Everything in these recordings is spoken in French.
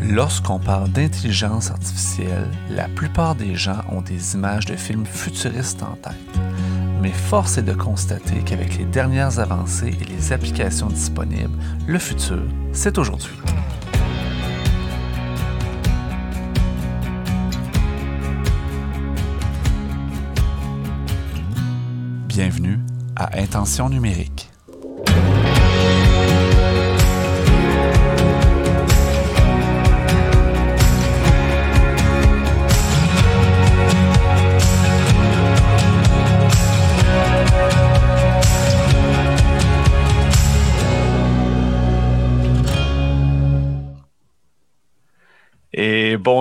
Lorsqu'on parle d'intelligence artificielle, la plupart des gens ont des images de films futuristes en tête. Mais force est de constater qu'avec les dernières avancées et les applications disponibles, le futur, c'est aujourd'hui. Bienvenue à Intention numérique.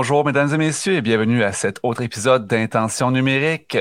Bonjour, mesdames et messieurs, et bienvenue à cet autre épisode d'Intention numérique.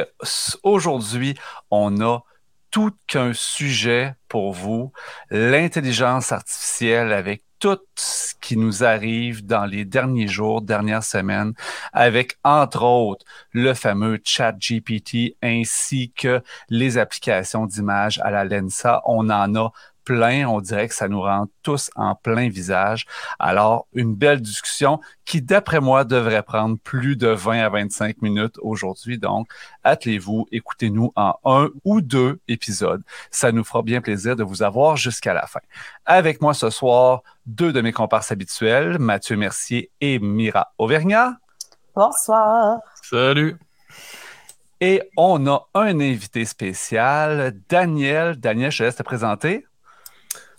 Aujourd'hui, on a tout qu'un sujet pour vous, l'intelligence artificielle avec tout ce qui nous arrive dans les derniers jours, dernières semaines, avec entre autres le fameux chat GPT ainsi que les applications d'image à la Lensa. On en a plein, on dirait que ça nous rend tous en plein visage. Alors, une belle discussion qui, d'après moi, devrait prendre plus de 20 à 25 minutes aujourd'hui. Donc, attelez-vous, écoutez-nous en un ou deux épisodes. Ça nous fera bien plaisir de vous avoir jusqu'à la fin. Avec moi ce soir, deux de mes comparses habituels, Mathieu Mercier et Mira Auvergnat. Bonsoir. Salut. Et on a un invité spécial, Daniel. Daniel, je te laisse te présenter.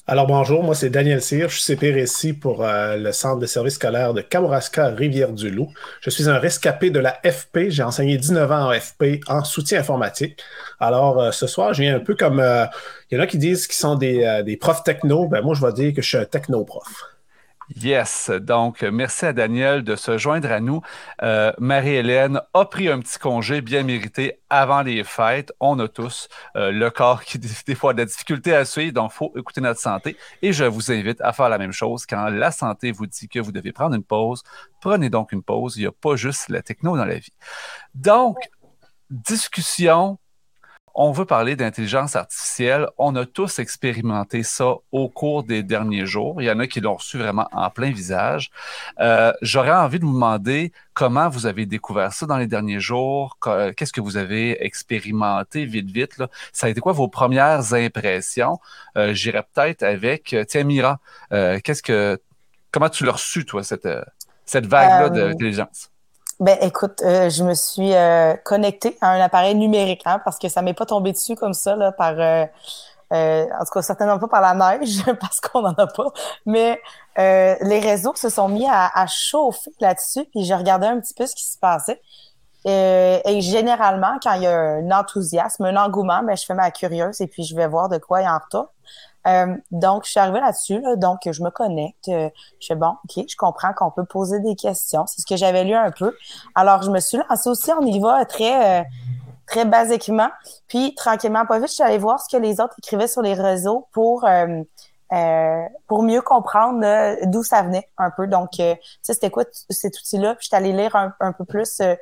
Alors bonjour, moi c'est Daniel Cyr, je suis CPRSI pour euh, le centre de services scolaires de Kamouraska, Rivière-du-Loup. Je suis un rescapé de la FP, j'ai enseigné 19 ans en FP en soutien informatique. Alors euh, ce soir, je viens un peu comme, euh, il y en a qui disent qu'ils sont des, des profs techno, ben moi je vais dire que je suis un techno-prof. Yes, donc merci à Daniel de se joindre à nous. Euh, Marie-Hélène a pris un petit congé bien mérité avant les fêtes. On a tous euh, le corps qui des fois a de la difficulté à suivre, donc il faut écouter notre santé. Et je vous invite à faire la même chose quand la santé vous dit que vous devez prendre une pause. Prenez donc une pause. Il n'y a pas juste la techno dans la vie. Donc, discussion on veut parler d'intelligence artificielle. On a tous expérimenté ça au cours des derniers jours. Il y en a qui l'ont reçu vraiment en plein visage. Euh, j'aurais envie de vous demander comment vous avez découvert ça dans les derniers jours. Qu'est-ce que vous avez expérimenté vite, vite? Là? Ça a été quoi vos premières impressions? Euh, J'irais peut-être avec, euh, tiens, Mira, euh, qu'est-ce que, comment tu l'as reçu, toi, cette, cette vague-là d'intelligence? Ben, écoute, euh, je me suis euh, connectée à un appareil numérique, hein, parce que ça m'est pas tombé dessus comme ça, là, par, euh, en tout cas, certainement pas par la neige, parce qu'on en a pas. Mais les réseaux se sont mis à, à chauffer là-dessus, puis j'ai regardé un petit peu ce qui se passait. et généralement, quand il y a un enthousiasme, un engouement, ben, je fais ma curieuse et puis je vais voir de quoi il en retourne. Euh, donc, je suis arrivée là-dessus, donc je me connecte. Euh, je fais bon, OK, je comprends qu'on peut poser des questions. C'est ce que j'avais lu un peu. Alors, je me suis lancée aussi, on y va très, euh, très basiquement. Puis, tranquillement, pas vite, je suis allée voir ce que les autres écrivaient sur les réseaux pour, pour mieux comprendre d'où ça venait un peu. Donc, tu sais, c'était quoi cet outil-là? Puis, je suis allée lire un, peu plus. dans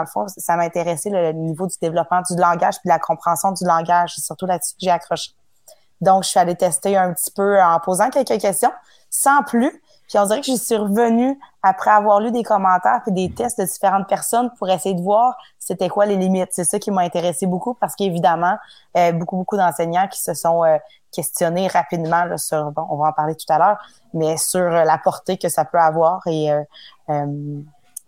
le fond, ça m'intéressait le niveau du développement du langage puis de la compréhension du langage. C'est surtout là-dessus que j'ai accroché. Donc, je suis allée tester un petit peu en posant quelques questions, sans plus. Puis on dirait que j'y suis revenue après avoir lu des commentaires et des tests de différentes personnes pour essayer de voir c'était quoi les limites. C'est ça qui m'a intéressé beaucoup parce qu'évidemment, euh, beaucoup, beaucoup d'enseignants qui se sont euh, questionnés rapidement là, sur, bon, on va en parler tout à l'heure, mais sur euh, la portée que ça peut avoir et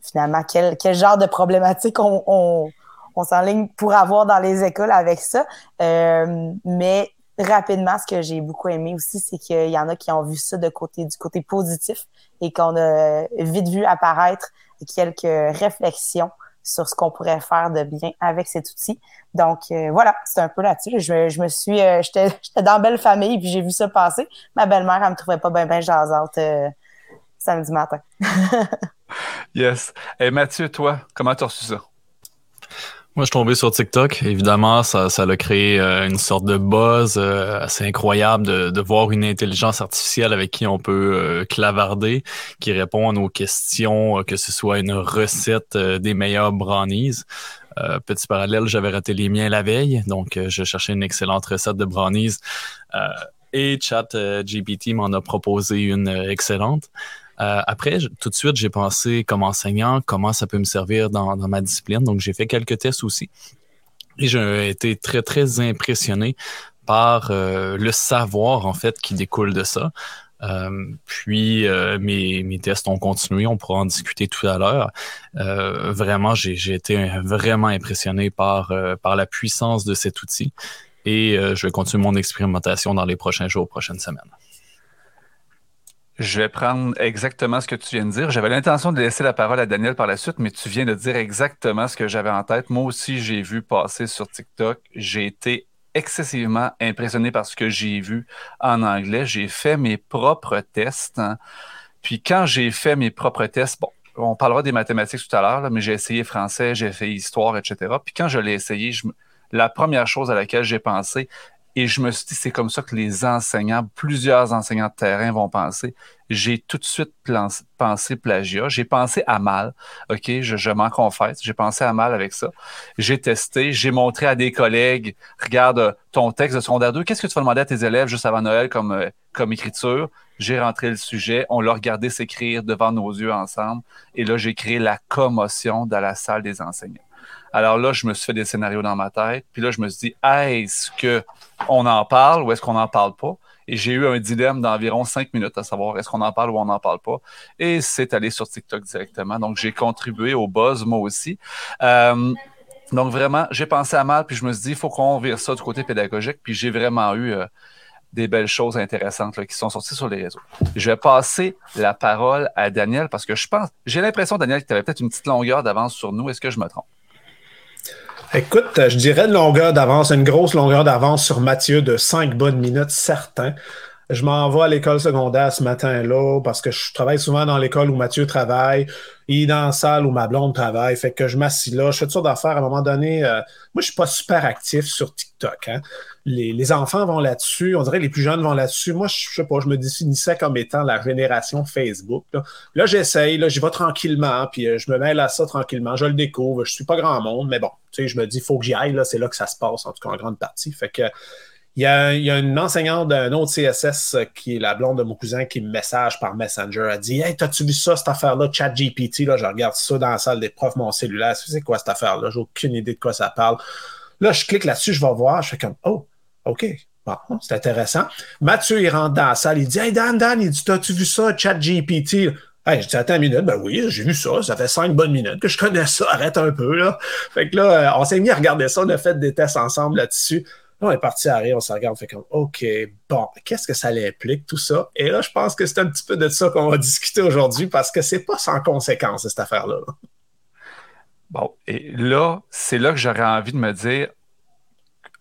finalement quel, quel genre de problématique on, on, on s'enligne pour avoir dans les écoles avec ça. mais rapidement, ce que j'ai beaucoup aimé aussi, c'est qu'il y en a qui ont vu ça côté du côté positif et qu'on a vite vu apparaître quelques réflexions sur ce qu'on pourrait faire de bien avec cet outil. Donc euh, voilà, c'est un peu là-dessus. Je, je, me suis, euh, j'étais, dans belle famille puis j'ai vu ça passer. Ma belle-mère, elle me trouvait pas bien ben jasante euh, samedi matin. yes. Et Mathieu, toi, comment tu as reçu ça? Moi, je suis tombé sur TikTok. Évidemment, ça, ça a créé euh, une sorte de buzz euh, assez incroyable de, de, voir une intelligence artificielle avec qui on peut euh, clavarder, qui répond à nos questions, que ce soit une recette des meilleurs brownies. petit parallèle, j'avais raté les miens la veille, donc je cherchais une excellente recette de brownies et Chat GPT m'en a proposé une excellente. Euh, après, tout de suite, j'ai pensé comme enseignant, comment ça peut me servir dans, ma discipline. Donc, j'ai fait quelques tests aussi. Et j'ai été très, très impressionné par euh, le savoir, en fait, qui découle de ça. Euh, puis mes, tests ont continué, on pourra en discuter tout à l'heure. Vraiment, j'ai été vraiment impressionné par, par la puissance de cet outil et je vais continuer mon expérimentation dans les prochains jours, prochaines semaines. Je vais prendre exactement ce que tu viens de dire. J'avais l'intention de laisser la parole à Daniel par la suite, mais tu viens de dire exactement ce que j'avais en tête. Moi aussi, j'ai vu passer sur TikTok. J'ai été excessivement impressionné par ce que j'ai vu en anglais. J'ai fait mes propres tests. Hein. Puis quand j'ai fait mes propres tests, bon, on parlera des mathématiques tout à l'heure, mais j'ai essayé français, j'ai fait histoire, etc. Puis quand je l'ai essayé, la première chose à laquelle j'ai pensé, et je me suis dit, c'est comme ça que les enseignants, plusieurs enseignants de terrain vont penser. J'ai tout de suite pensé plagiat. J'ai pensé à mal. OK, je, m'en confesse. J'ai pensé à mal avec ça. J'ai testé. J'ai montré à des collègues, regarde ton texte de secondaire 2. Qu'est-ce que tu vas demander à tes élèves juste avant Noël comme, euh, comme écriture? J'ai rentré le sujet. On l'a regardé s'écrire devant nos yeux ensemble. Et là, j'ai créé la commotion dans la salle des enseignants. Alors là, je me suis fait des scénarios dans ma tête. Puis là, je me suis dit, est-ce qu'on en parle ou est-ce qu'on n'en parle pas? Et j'ai eu un dilemme d'environ cinq minutes à savoir est-ce qu'on en parle ou on n'en parle pas. Et c'est allé sur TikTok directement. Donc, j'ai contribué au buzz, moi aussi. Euh, donc, vraiment, j'ai pensé à mal, puis je me suis dit, il faut qu'on vire ça du côté pédagogique. Puis j'ai vraiment eu euh, des belles choses intéressantes qui sont sorties sur les réseaux. Je vais passer la parole à Daniel parce que je pense, j'ai l'impression, Daniel, que tu avais peut-être une petite longueur d'avance sur nous. Est-ce que je me trompe? Écoute, je dirais une longueur d'avance, une grosse longueur d'avance sur Mathieu de cinq bonnes minutes, certain. Je m'en vais à l'école secondaire ce matin-là parce que je travaille souvent dans l'école où Mathieu travaille. Il est dans la salle où ma blonde travaille. Fait que je m'assis là. Je fais toutes d'affaires. À un moment donné, euh, moi, je suis pas super actif sur TikTok. Hein les, enfants vont là-dessus, on dirait que les plus jeunes vont là-dessus. Moi, je, sais pas, je me définissais comme étant la génération Facebook. Là, j'essaye, là, j'y vais tranquillement, puis euh, je me mêle à ça tranquillement. Je le découvre, je suis pas grand monde, mais bon, tu sais, je me dis, faut que j'y aille, là, c'est là que ça se passe, en tout cas en grande partie. Fait que il y, a, une enseignante d'un autre CSS euh, qui est la blonde de mon cousin qui me message par Messenger. Elle dit Hey, t'as-tu vu ça, cette affaire-là, ChatGPT? Là, je regarde ça dans la salle des profs, mon cellulaire. C'est quoi cette affaire-là? J'ai aucune idée de quoi ça parle. Là, je clique là-dessus, je vais voir. Je fais comme Oh, OK. Bon, c'est intéressant. Mathieu, il rentre dans la salle, il dit Hey Dan, Dan, il dit T'as-tu vu ça, ChatGPT? Hey, je dis Attends une minute, ben oui, j'ai vu ça, ça fait cinq bonnes minutes que je connais ça, arrête un peu, là. Fait que là, euh, on s'est mis à regarder ça, on a fait des tests ensemble là-dessus. On est parti à rire, on se regarde, on fait comme OK, bon, qu'est-ce que ça implique, tout ça? Et là, je pense que c'est un petit peu de ça qu'on va discuter aujourd'hui parce que c'est pas sans conséquence, cette affaire-là. Bon, et là, c'est là que j'aurais envie de me dire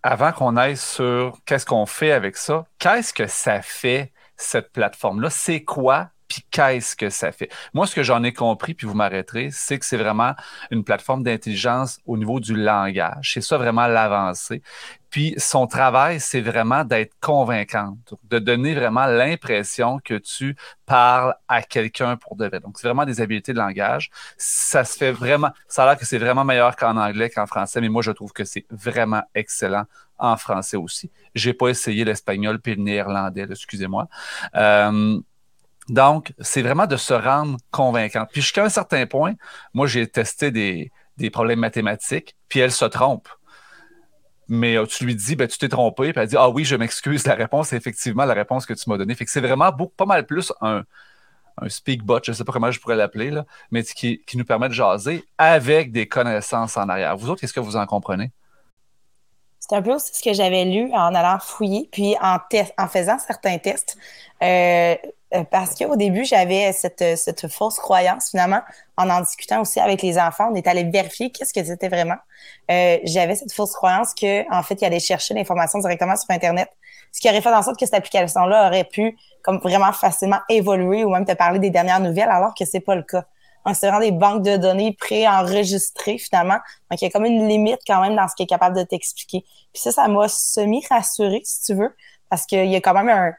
avant qu'on aille sur qu'est-ce qu'on fait avec ça, qu'est-ce que ça fait, cette plateforme-là? C'est quoi? Puis qu'est-ce que ça fait? Moi, ce que j'en ai compris, puis vous m'arrêterez, c'est que c'est vraiment une plateforme d'intelligence au niveau du langage. C'est ça vraiment l'avancée. Puis son travail, c'est vraiment d'être convaincante, de donner vraiment l'impression que tu parles à quelqu'un pour de vrai. Donc, c'est vraiment des habiletés de langage. Ça se fait vraiment, ça a l'air que c'est vraiment meilleur qu'en anglais qu'en français, mais moi, je trouve que c'est vraiment excellent en français aussi. J'ai pas essayé l'espagnol puis le néerlandais, excusez-moi. Euh, donc, c'est vraiment de se rendre convaincante. Puis jusqu'à un certain point, moi, j'ai testé des, des problèmes mathématiques, puis elle se trompe mais euh, tu lui dis, ben, tu t'es trompé, puis elle dit, ah oui, je m'excuse, la réponse est effectivement la réponse que tu m'as donnée. Fait que c'est vraiment pas mal plus un, un speakbot, je ne sais pas comment je pourrais l'appeler, mais qui, qui, nous permet de jaser avec des connaissances en arrière. Vous autres, qu'est-ce que vous en comprenez? C'est un peu aussi ce que j'avais lu en allant fouiller, puis en, en faisant certains tests. Euh, euh, parce qu'au début, j'avais cette, cette, fausse croyance, finalement, en en discutant aussi avec les enfants. On est allé vérifier qu'est-ce que c'était vraiment. Euh, j'avais cette fausse croyance que, en fait, il allait chercher l'information directement sur Internet, ce qui aurait fait en sorte que cette application-là aurait pu, comme vraiment facilement évoluer ou même te parler des dernières nouvelles, alors que c'est pas le cas. Donc, c'est vraiment des banques de données pré-enregistrées, finalement. Donc, il y a comme une limite quand même dans ce qui est capable de t'expliquer. Puis ça, ça m'a semi-rassuré, si tu veux, parce qu'il y a quand même un,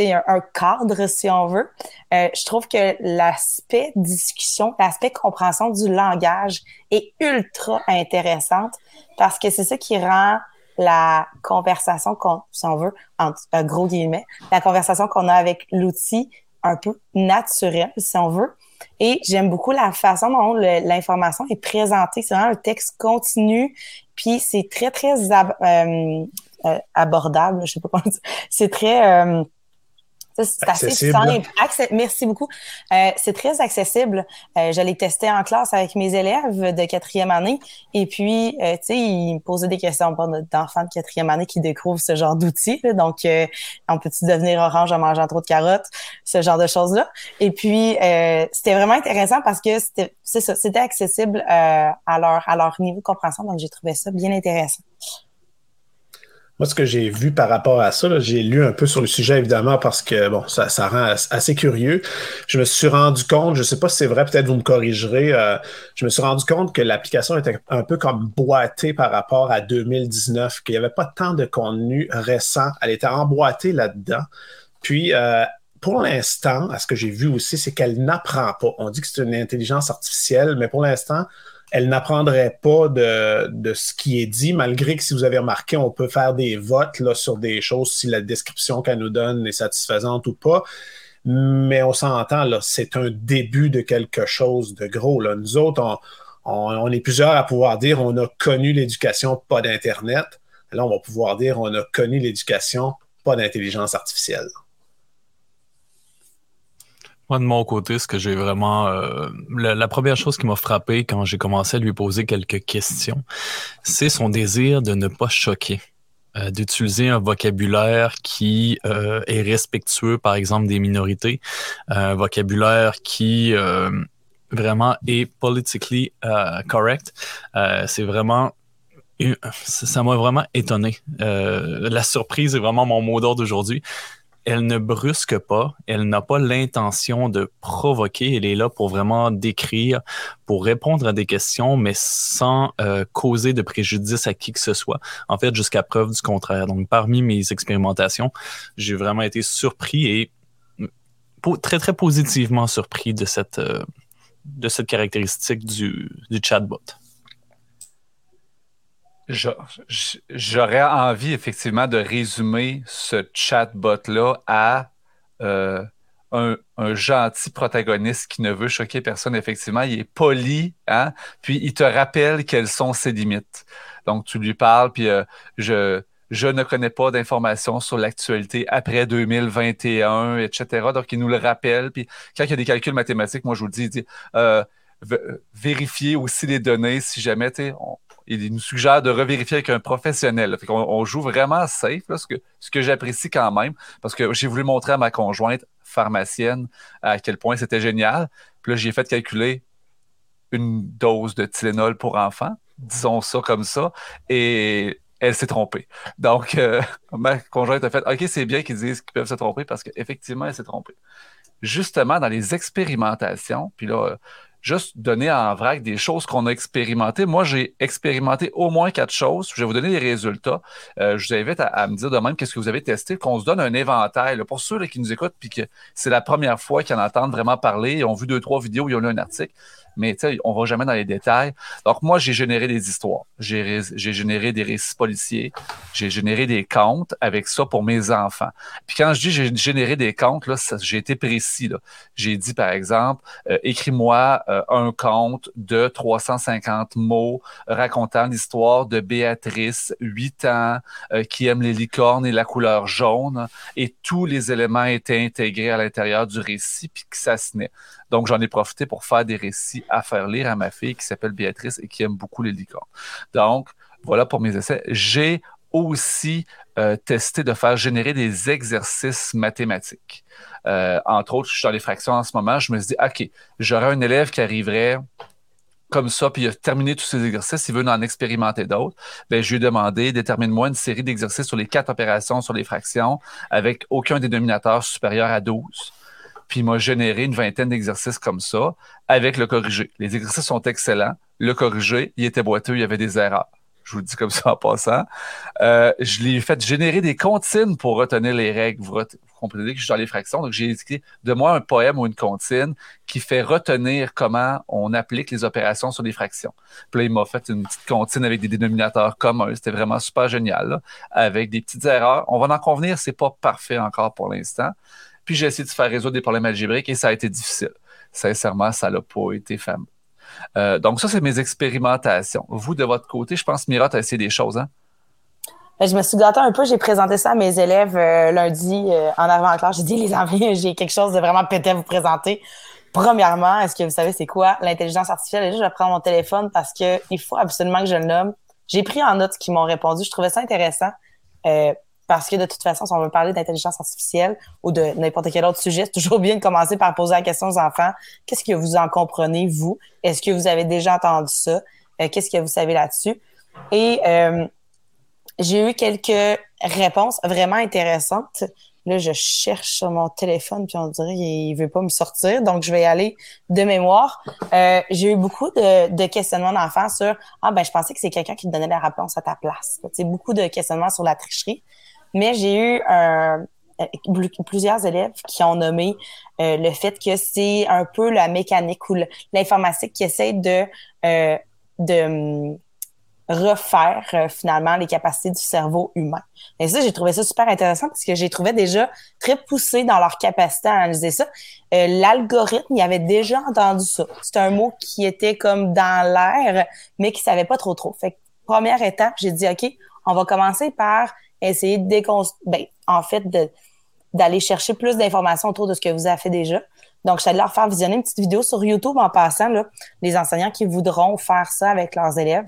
un, cadre, si on veut. Euh, je trouve que l'aspect discussion, l'aspect compréhension du langage est ultra intéressante parce que c'est ça qui rend la conversation qu'on, si on veut, en gros guillemets, la conversation qu'on a avec l'outil un peu naturel, si on veut. Et j'aime beaucoup la façon dont l'information est présentée. C'est vraiment un texte continu, puis c'est très, très euh, euh, abordable, je sais pas comment dire. C'est très... C'est assez simple. Merci beaucoup. Euh, c'est très accessible. Euh, je l'ai testé en classe avec mes élèves de quatrième année. Et puis, euh, tu sais, ils me posaient des questions d'enfants de quatrième année qui découvrent ce genre d'outils. Donc, euh, on peut-tu devenir orange en mangeant trop de carottes? Ce genre de choses-là. Et puis, euh, c'était vraiment intéressant parce que c'était, c'est ça, c'était accessible à leur, à leur niveau de compréhension. Donc, j'ai trouvé ça bien intéressant. Moi, ce que j'ai vu par rapport à ça, j'ai lu un peu sur le sujet, évidemment, parce que bon, ça, ça rend assez curieux. Je me suis rendu compte, je ne sais pas si c'est vrai, peut-être vous me corrigerez, euh, je me suis rendu compte que l'application était un peu comme boîtée par rapport à 2019, qu'il n'y avait pas tant de contenu récent. Elle était emboîtée là-dedans. Puis, euh, pour l'instant, à ce que j'ai vu aussi, c'est qu'elle n'apprend pas. On dit que c'est une intelligence artificielle, mais pour l'instant, elle n'apprendrait pas de, ce qui est dit, malgré que si vous avez remarqué, on peut faire des votes là, sur des choses si la description qu'elle nous donne est satisfaisante ou pas. Mais on s'entend, là, c'est un début de quelque chose de gros. Là. Nous autres, on, on, est plusieurs à pouvoir dire on a connu l'éducation, pas d'Internet. Là, on va pouvoir dire on a connu l'éducation, pas d'intelligence artificielle. Moi, de mon côté, ce que j'ai vraiment... Euh, la, première chose qui m'a frappé quand j'ai commencé à lui poser quelques questions, c'est son désir de ne pas choquer. Euh, d'utiliser un vocabulaire qui euh, est respectueux, par exemple, des minorités, un vocabulaire qui vraiment est politically correct. c'est vraiment ça m'a vraiment étonné. la surprise est vraiment mon mot d'ordre d'aujourd'hui elle ne brusque pas, elle n'a pas l'intention de provoquer, elle est là pour vraiment décrire, pour répondre à des questions, mais sans euh, causer de préjudice à qui que ce soit. En fait, jusqu'à preuve du contraire. Donc, parmi mes expérimentations, j'ai vraiment été surpris et très, très positivement surpris de cette, euh, de cette caractéristique du, du chatbot. J'aurais envie effectivement de résumer ce chatbot-là à euh, un, gentil protagoniste qui ne veut choquer personne. Effectivement, il est poli, hein? puis il te rappelle quelles sont ses limites. Donc, tu lui parles, puis euh, je, je ne connais pas d'informations sur l'actualité après 2021, etc. Donc, il nous le rappelle. Puis quand il y a des calculs mathématiques, moi, je vous le dis, il dit euh, vérifier aussi les données si jamais, tu sais, il nous suggère de revérifier avec un professionnel. On, joue vraiment safe, ce que, ce que j'apprécie quand même, parce que j'ai voulu montrer à ma conjointe pharmacienne à quel point c'était génial. Puis là, j'ai fait calculer une dose de Tylenol pour enfants, disons ça comme ça, et elle s'est trompée. Donc, euh, ma conjointe a fait OK, c'est bien qu'ils disent qu'ils peuvent se tromper parce qu'effectivement, elle s'est trompée. Justement, dans les expérimentations, puis là, juste donner en vrac des choses qu'on a expérimentées. Moi, j'ai expérimenté au moins quatre choses. Je vais vous donner les résultats. Euh, je vous invite à, me dire de qu'est-ce que vous avez testé, qu'on se donne un éventail. pour ceux qui nous écoutent puis que c'est la première fois qu'ils en entendent vraiment parler, ils ont vu deux, trois vidéos, ils ont lu un article mais on va jamais dans les détails. Donc, moi, j'ai généré des histoires. J'ai généré des récits policiers. J'ai généré des comptes avec ça pour mes enfants. Puis quand je dis j'ai généré des comptes, là, j'ai été précis. J'ai dit, par exemple, euh, écris-moi euh, un conte de 350 mots racontant l'histoire de Béatrice, 8 ans, euh, qui aime les licornes et la couleur jaune. Et tous les éléments étaient intégrés à l'intérieur du récit, puis que ça se donc, j'en ai profité pour faire des récits à faire lire à ma fille qui s'appelle Béatrice et qui aime beaucoup les licornes. Donc, voilà pour mes essais. J'ai aussi euh, testé de faire générer des exercices mathématiques. Euh, entre autres, je suis dans les fractions en ce moment. Je me suis dit, OK, j'aurais un élève qui arriverait comme ça, puis il a terminé tous ses exercices, il veut en expérimenter d'autres, ben, je lui ai demandé, détermine-moi une série d'exercices sur les quatre opérations sur les fractions avec aucun dénominateur supérieur à 12 puis il m'a généré une vingtaine d'exercices comme ça avec le corrigé. Les exercices sont excellents. Le corrigé, il était boiteux, il y avait des erreurs. Je vous le dis comme ça en passant. Euh, je l'ai fait générer des comptines pour retenir les règles. Vous, comprenez que je suis dans les fractions. Donc, j'ai écrit de moi un poème ou une comptine qui fait retenir comment on applique les opérations sur les fractions. Puis là, il m'a fait une petite comptine avec des dénominateurs communs. C'était vraiment super génial, avec des petites erreurs. On va en convenir, c'est pas parfait encore pour l'instant. Puis j'ai essayé de faire résoudre des problèmes algébriques et ça a été difficile. Sincèrement, ça n'a pas été fameux. Euh, donc, ça, c'est mes expérimentations. Vous, de votre côté, je pense, Mira, tu as essayé des choses, hein? Ben, je me suis gâtée un peu. J'ai présenté ça à mes élèves euh, lundi euh, en avant en classe. J'ai dit, les amis, j'ai quelque chose de vraiment pété à vous présenter. Premièrement, est-ce que vous savez c'est quoi l'intelligence artificielle? Et là, je vais prendre mon téléphone parce que il faut absolument que je le nomme. J'ai pris en note ce qu'ils m'ont répondu. Je trouvais ça intéressant. Parce que de toute façon, si on veut parler d'intelligence artificielle ou de n'importe quel autre sujet, c'est toujours bien de commencer par poser la question aux enfants. Qu'est-ce que vous en comprenez, vous? Est-ce que vous avez déjà entendu ça? Qu'est-ce que vous savez là-dessus? Et j'ai eu quelques réponses vraiment intéressantes. Là, je cherche sur mon téléphone, puis on dirait qu'il veut pas me sortir, donc je vais y aller de mémoire. Euh, j'ai eu beaucoup de, de questionnements d'enfants sur ah ben je pensais que c'est quelqu'un qui te donnait la réponse à ta place. C'est beaucoup de questionnements sur la tricherie, mais j'ai eu un, plusieurs élèves qui ont nommé euh, le fait que c'est un peu la mécanique ou l'informatique qui essaie de euh, de refaire euh, finalement les capacités du cerveau humain. Et ça, j'ai trouvé ça super intéressant parce que j'ai trouvé déjà très poussé dans leur capacité à analyser ça. Euh, L'algorithme, il avait déjà entendu ça. C'est un mot qui était comme dans l'air, mais qui savait pas trop trop. Fait que, première étape, j'ai dit, OK, on va commencer par essayer de déconstruire, ben, en fait, d'aller chercher plus d'informations autour de ce que vous avez fait déjà. Donc, j'allais leur faire visionner une petite vidéo sur YouTube en passant, là, les enseignants qui voudront faire ça avec leurs élèves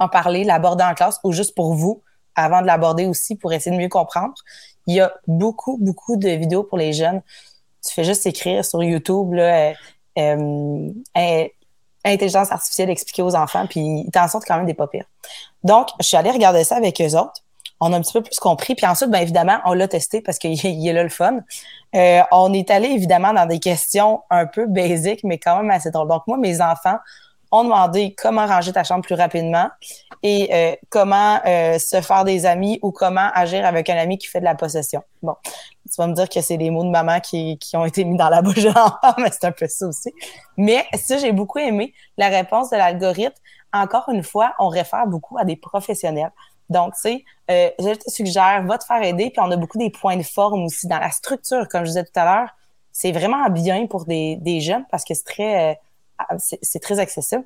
en parler, l'aborder en classe ou juste pour vous, avant de l'aborder aussi pour essayer de mieux comprendre. Il y a beaucoup, beaucoup de vidéos pour les jeunes. Tu fais juste écrire sur YouTube, là, euh, euh, intelligence artificielle expliquée aux enfants, puis ils t'en sortent quand même des pas pires. Donc, je suis allée regarder ça avec eux autres. On a un petit peu plus compris. Puis ensuite, bien évidemment, on l'a testé parce qu'il est là le fun. Euh, on est allé évidemment dans des questions un peu basiques, mais quand même assez drôles. Donc, moi, mes enfants ont demandé comment ranger ta chambre plus rapidement et euh, comment euh, se faire des amis ou comment agir avec un ami qui fait de la possession. Bon, tu vas me dire que c'est les mots de maman qui, ont été mis dans la bouche mais c'est un peu ça aussi. Mais ça, j'ai beaucoup aimé la réponse de l'algorithme. Encore une fois, on réfère beaucoup à des professionnels. Donc, tu sais, euh, je te suggère, va te faire aider. Puis on a beaucoup des points de forme aussi dans la structure, comme je disais tout à l'heure. C'est vraiment bien pour des, des jeunes parce que c'est très très accessible.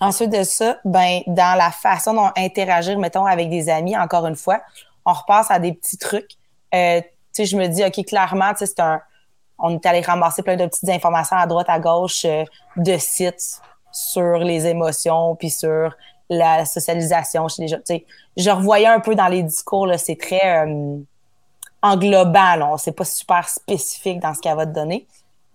Ensuite de ça, ben, dans la façon dont interagir, mettons, avec des amis, encore une fois, on repasse à des petits trucs. Euh, tu sais, je me dis, OK, clairement, tu sais, c'est un, on est allé ramasser plein de petites informations à droite, à gauche euh, de sites sur les émotions, puis sur la socialisation chez les gens. Tu sais, je revoyais un peu dans les discours, là, c'est très euh, englobant, c'est pas super spécifique dans ce qu'elle va te donner.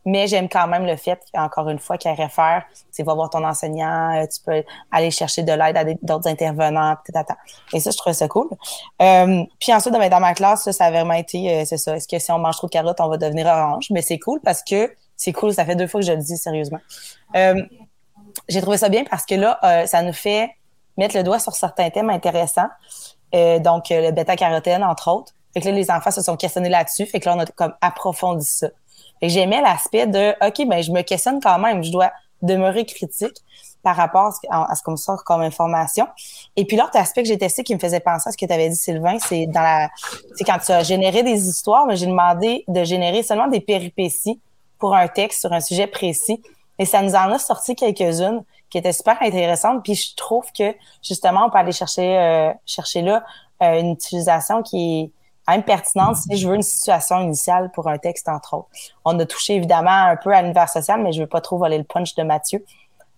Mais j'aime quand même le fait, encore une fois, qu'elle réfère, tu vas voir ton enseignant, euh, tu peux aller chercher de l'aide à d'autres intervenants, Et ça, je trouve ça cool. Euh, puis ensuite, ben, dans ma classe, ça, a vraiment été, euh, c'est ça. Est-ce que si on mange trop de carottes, on va devenir orange? Mais c'est cool parce que c'est cool. Ça fait deux fois que je le dis sérieusement. J'ai trouvé ça bien parce que là, ça nous fait mettre le doigt sur certains thèmes intéressants. donc, le bêta-carotène, entre autres. Fait que là, les enfants se sont questionnés là-dessus. Fait que là, on a comme approfondi ça j'aimais l'aspect de OK, ben je me questionne quand même, je dois demeurer critique par rapport à ce qu'on me sort comme information. Et puis l'autre aspect que j'ai testé qui me faisait penser à ce que tu avais dit, Sylvain, c'est dans la c'est quand tu as généré des histoires, mais j'ai demandé de générer seulement des péripéties pour un texte sur un sujet précis. Et ça nous en a sorti quelques-unes qui étaient super intéressantes. Puis je trouve que justement, on peut aller chercher euh, chercher là euh, une utilisation qui est même pertinente si je veux une situation initiale pour un texte, entre autres. On a touché évidemment un peu à l'univers social, mais je veux pas trop voler le punch de Mathieu.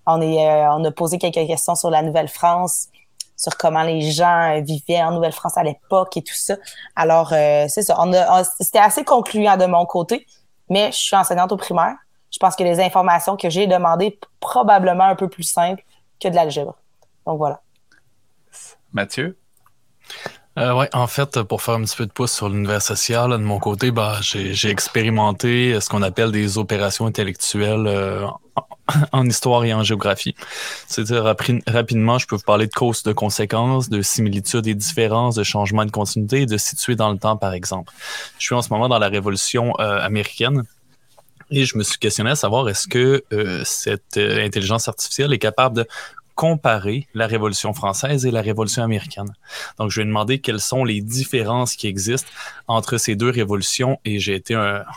On, est, euh, on a posé quelques questions sur la Nouvelle-France, sur comment les gens euh, vivaient en Nouvelle-France à l'époque et tout ça. Alors, euh, c'est ça. On a, c'était assez concluant de mon côté, mais je suis enseignante au primaire. Je pense que les informations que j'ai demandées probablement un peu plus simples que de l'algèbre. Donc voilà. Mathieu? Euh, oui, en fait, pour faire un petit peu de pouce sur l'univers social, de mon côté, bah, j'ai expérimenté ce qu'on appelle des opérations intellectuelles euh, en, histoire et en géographie. C'est-à-dire, rapidement, je peux vous parler de causes, de conséquences, de similitudes et différences, de changements de continuité et de situer dans le temps, par exemple. Je suis en ce moment dans la révolution euh, américaine. Et je me suis questionné à savoir est-ce que euh, cette intelligence artificielle est capable de comparer la Révolution française et la Révolution américaine? Donc, je lui ai demandé quelles sont les différences qui existent entre ces deux révolutions et j'ai été,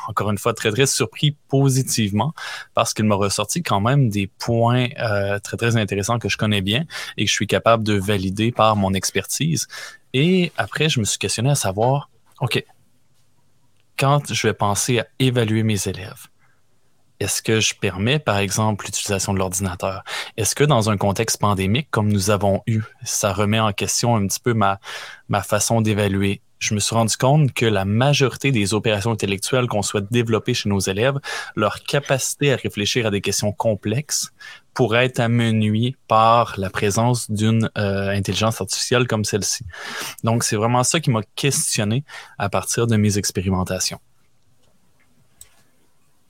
encore une fois, très, très surpris positivement parce qu'il m'a ressorti quand même des points euh, très, très intéressants que je connais bien et que je suis capable de valider par mon expertise. Et après, je me suis questionné à savoir, OK, quand je vais penser à évaluer mes élèves, est-ce que je permets, par exemple, l'utilisation de l'ordinateur? Est-ce que dans un contexte pandémique comme nous avons eu, ça remet en question un petit peu ma, ma façon d'évaluer? Je me suis rendu compte que la majorité des opérations intellectuelles qu'on souhaite développer chez nos élèves, leur capacité à réfléchir à des questions complexes pourrait être amenuée par la présence d'une euh, intelligence artificielle comme celle-ci. Donc, c'est vraiment ça qui m'a questionné à partir de mes expérimentations.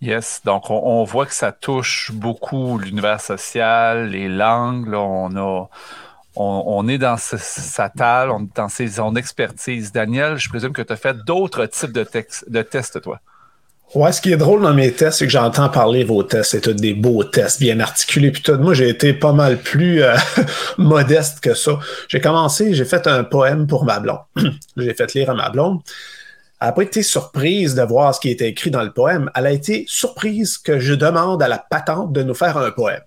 Yes, donc on, voit que ça touche beaucoup l'univers social, les langues. on, a, on, est dans sa table, on est dans ses, son expertise. Daniel, je présume que tu as fait d'autres types de, de tests, toi. Ouais, ce qui est drôle dans mes tests, c'est que j'entends parler vos tests. C'est des beaux tests, bien articulés. Puis tout, moi, j'ai été pas mal plus euh, modeste que ça. J'ai commencé, j'ai fait un poème pour ma blonde. j'ai fait lire à ma blonde. Elle n'a pas été surprise de voir ce qui était écrit dans le poème. Elle a été surprise que je demande à la patente de nous faire un poème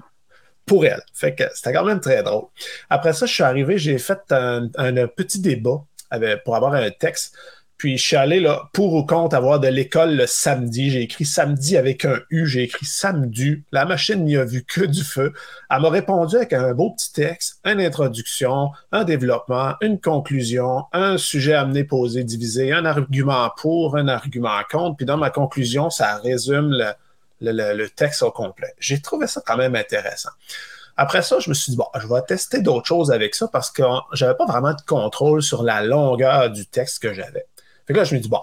pour elle. Fait que c'était quand même très drôle. Après ça, je suis arrivé, j'ai fait un, petit débat pour avoir un texte. Puis je suis allé là, pour ou contre avoir de l'école le samedi. J'ai écrit samedi avec un U, j'ai écrit samedi. La machine n'y a vu que du feu. Elle m'a répondu avec un beau petit texte, une introduction, un développement, une conclusion, un sujet amené, posé, divisé, un argument pour, un argument contre. Puis dans ma conclusion, ça résume le, le texte au complet. J'ai trouvé ça quand même intéressant. Après ça, je me suis dit, bon, je vais tester d'autres choses avec ça parce que j'avais pas vraiment de contrôle sur la longueur du texte que j'avais. Fait que là, je me dis, bon,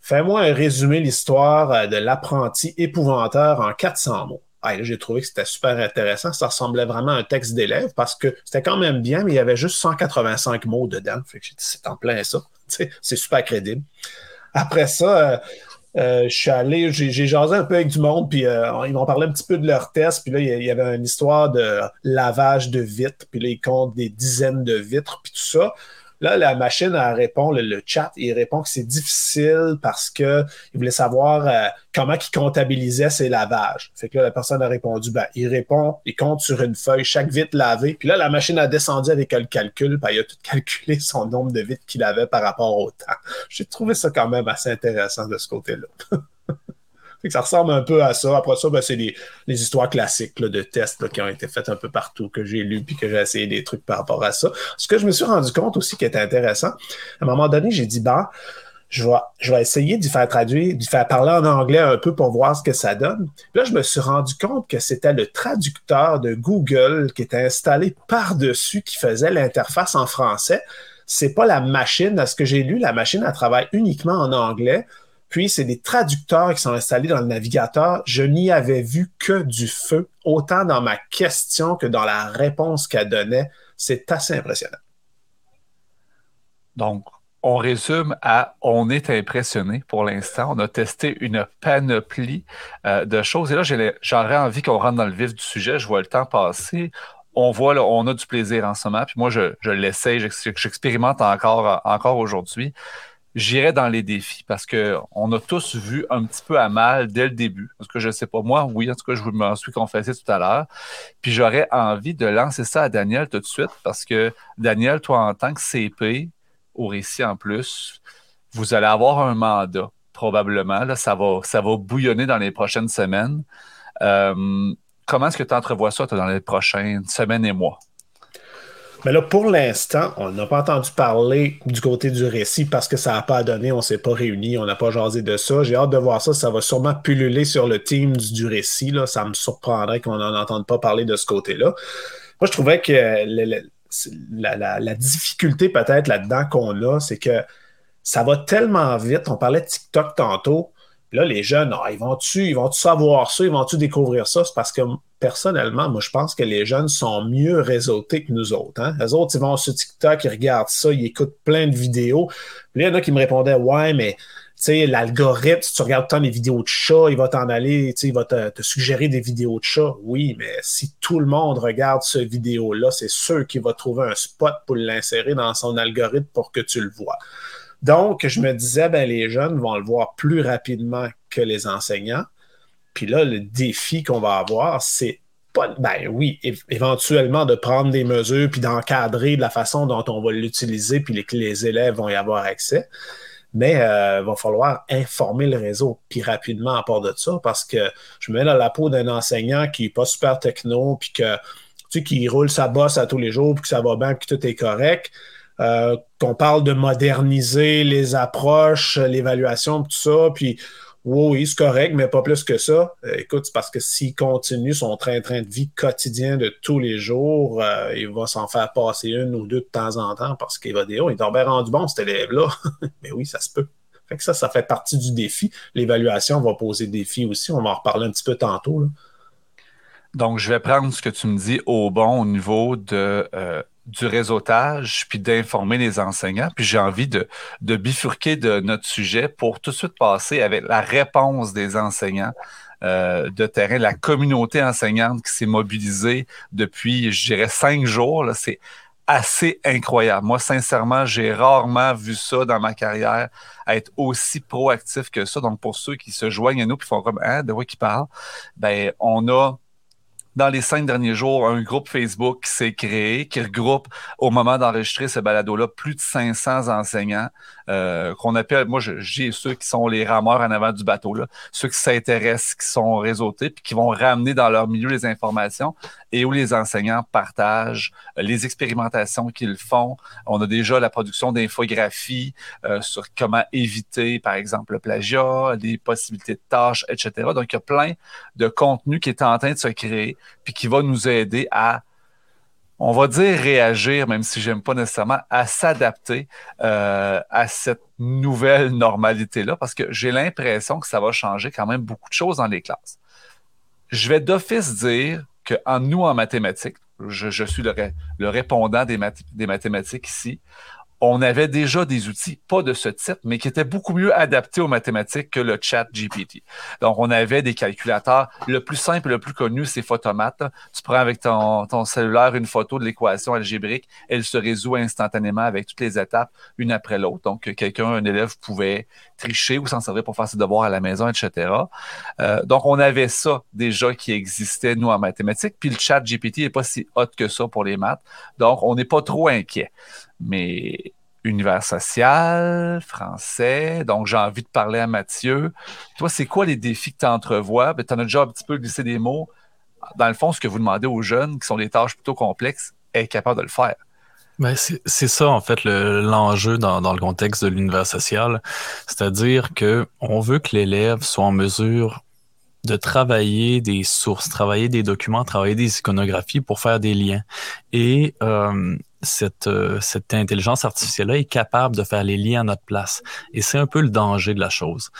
fais-moi un résumé l'histoire euh, de l'apprenti épouvanteur en 400 mots. Ah, j'ai trouvé que c'était super intéressant. Ça ressemblait vraiment à un texte d'élève parce que c'était quand même bien, mais il y avait juste 185 mots dedans. Fait que j'ai dit, c'est en plein ça. C'est super crédible. Après ça, euh, euh, je suis allé, j'ai jasé un peu avec du monde, puis ils m'ont parlé un petit peu de leur test, puis là, il y avait une histoire de lavage de vitres, puis là, ils comptent des dizaines de vitres, puis tout ça. Là, la machine elle répond, le, chat, il répond que c'est difficile parce qu'il voulait savoir euh, comment il comptabilisait ses lavages. Fait que là, la personne a répondu, ben, il répond, il compte sur une feuille chaque vitre lavée. Puis là, la machine a descendu avec le calcul, puis il a tout calculé son nombre de vitres qu'il avait par rapport au temps. J'ai trouvé ça quand même assez intéressant de ce côté-là. ça ressemble un peu à ça. Après ça, ben, c'est les, histoires classiques de tests qui ont été faites un peu partout, que j'ai lu puis que j'ai essayé des trucs par rapport à ça. Ce que je me suis rendu compte aussi qui était intéressant, à un moment donné, j'ai dit, bah, je vais, je vais essayer d'y faire traduire, d'y faire parler en anglais un peu pour voir ce que ça donne. là, je me suis rendu compte que c'était le traducteur de Google qui était installé par-dessus qui faisait l'interface en français. C'est pas la machine. À ce que j'ai lu, la machine, elle travaille uniquement en anglais. Puis, c'est des traducteurs qui sont installés dans le navigateur. Je n'y avais vu que du feu, autant dans ma question que dans la réponse qu'elle donnait. C'est assez impressionnant. Donc, on résume à on est impressionné pour l'instant. On a testé une panoplie euh, de choses. Et là, j'aurais envie qu'on rentre dans le vif du sujet. Je vois le temps passer. On voit, là, on a du plaisir en ce moment. Puis moi, je, je l'essaye, j'expérimente encore, encore aujourd'hui j'irai dans les défis parce qu'on a tous vu un petit peu à mal dès le début. Parce que je sais pas, moi, oui, en tout cas, je m'en suis confessé tout à l'heure. Puis j'aurais envie de lancer ça à Daniel tout de suite parce que Daniel, toi, en tant que CP, au récit en plus, vous allez avoir un mandat, probablement. Là, ça, va, ça va bouillonner dans les prochaines semaines. Euh, comment est-ce que tu entrevois ça dans les prochaines semaines et mois? Mais là, pour l'instant, on n'a pas entendu parler du côté du récit parce que ça n'a pas donné, on ne s'est pas réunis, on n'a pas jasé de ça. J'ai hâte de voir ça. Ça va sûrement pulluler sur le team du, récit. Là. Ça me surprendrait qu'on n'en entende pas parler de ce côté-là. Moi, je trouvais que la, difficulté peut-être là-dedans qu'on a, c'est que ça va tellement vite. On parlait de TikTok tantôt. Là, les jeunes, ah, ils vont-tu vont savoir ça, ils vont-tu découvrir ça? C'est parce que personnellement, moi, je pense que les jeunes sont mieux réseautés que nous autres. Hein? Les autres, ils vont sur TikTok, ils regardent ça, ils écoutent plein de vidéos. Puis là, il y en a qui me répondaient Ouais, mais sais, l'algorithme, si tu regardes tant les vidéos de chats, il va t'en aller, tu il va te, te, suggérer des vidéos de chats. Oui, mais si tout le monde regarde ce vidéo-là, c'est sûr qu'il va trouver un spot pour l'insérer dans son algorithme pour que tu le vois. Donc, je me disais, ben, les jeunes vont le voir plus rapidement que les enseignants. Puis là, le défi qu'on va avoir, c'est pas, ben oui, éventuellement de prendre des mesures puis d'encadrer de la façon dont on va l'utiliser puis que les élèves vont y avoir accès mais il euh, va falloir informer le réseau puis rapidement à part de ça parce que je me mets dans la peau d'un enseignant qui n'est pas super techno puis que qui roule sa bosse à tous les jours puis que ça va bien puis que tout est correct. Euh, qu'on parle de moderniser les approches, l'évaluation, tout ça, puis oui, c'est correct, mais pas plus que ça. Euh, écoute, c'est parce que s'il continue son train-train de vie quotidien de tous les jours, euh, il va s'en faire passer une ou deux de temps en temps parce qu'il va dire Oh, il est bien rendu bon, cet élève-là. mais oui, ça se peut. Fait que ça, ça fait partie du défi. L'évaluation va poser des défis aussi. On va en reparler un petit peu tantôt. Donc, je vais prendre ce que tu me dis au bon au niveau de du réseautage, puis d'informer les enseignants. Puis j'ai envie de, bifurquer de notre sujet pour tout de suite passer avec la réponse des enseignants euh, de terrain, la communauté enseignante qui s'est mobilisée depuis, je dirais, cinq jours. C'est assez incroyable. Moi, sincèrement, j'ai rarement vu ça dans ma carrière, être aussi proactif que ça. Donc, pour ceux qui se joignent à nous puis font comme, hein, de quoi qui parle, ben, on a dans les cinq derniers jours, un groupe Facebook s'est créé, qui regroupe, au moment d'enregistrer ce balado-là, plus de 500 enseignants euh, qu'on appelle, moi, j'ai ceux qui sont les rameurs en avant du bateau, là, ceux qui s'intéressent, qui sont réseautés, puis qui vont ramener dans leur milieu les informations et où les enseignants partagent euh, les expérimentations qu'ils font. On a déjà la production d'infographies euh, sur comment éviter, par exemple, le plagiat, les possibilités de tâches, etc. Donc, il y a plein de contenu qui est en train de se créer puis qui va nous aider à, on va dire réagir, même si j'aime pas nécessairement, à s'adapter euh, à cette nouvelle normalité-là, parce que j'ai l'impression que ça va changer quand même beaucoup de choses dans les classes. Je vais d'office dire qu'en nous, en mathématiques, je, suis le, répondant des mathématiques ici, on avait déjà des outils, pas de ce type, mais qui étaient beaucoup mieux adaptés aux mathématiques que le chat GPT. Donc, on avait des calculateurs. Le plus simple et le plus connu, c'est Photomat. Tu prends avec ton, ton cellulaire une photo de l'équation algébrique, elle se résout instantanément avec toutes les étapes, une après l'autre. Donc, quelqu'un, un élève pouvait tricher ou s'en servir pour faire ses devoirs à la maison, etc. Euh, donc, on avait ça déjà qui existait, nous, en mathématiques. Puis le chat GPT n'est pas si hot que ça pour les maths. Donc, on n'est pas trop inquiet mais univers social, français. Donc, j'ai envie de parler à Mathieu. Toi, c'est quoi les défis que tu entrevois? Tu en as déjà un petit peu glissé des mots. Dans le fond, ce que vous demandez aux jeunes, qui sont des tâches plutôt complexes, est capable de le faire. Ben c'est ça, en fait, l'enjeu dans, dans, le contexte de l'univers social. C'est-à-dire que on veut que l'élève soit en mesure de travailler des sources, travailler des documents, travailler des iconographies pour faire des liens. Et euh, cette, euh, cette intelligence artificielle-là est capable de faire les liens à notre place. Et c'est un peu le danger de la chose.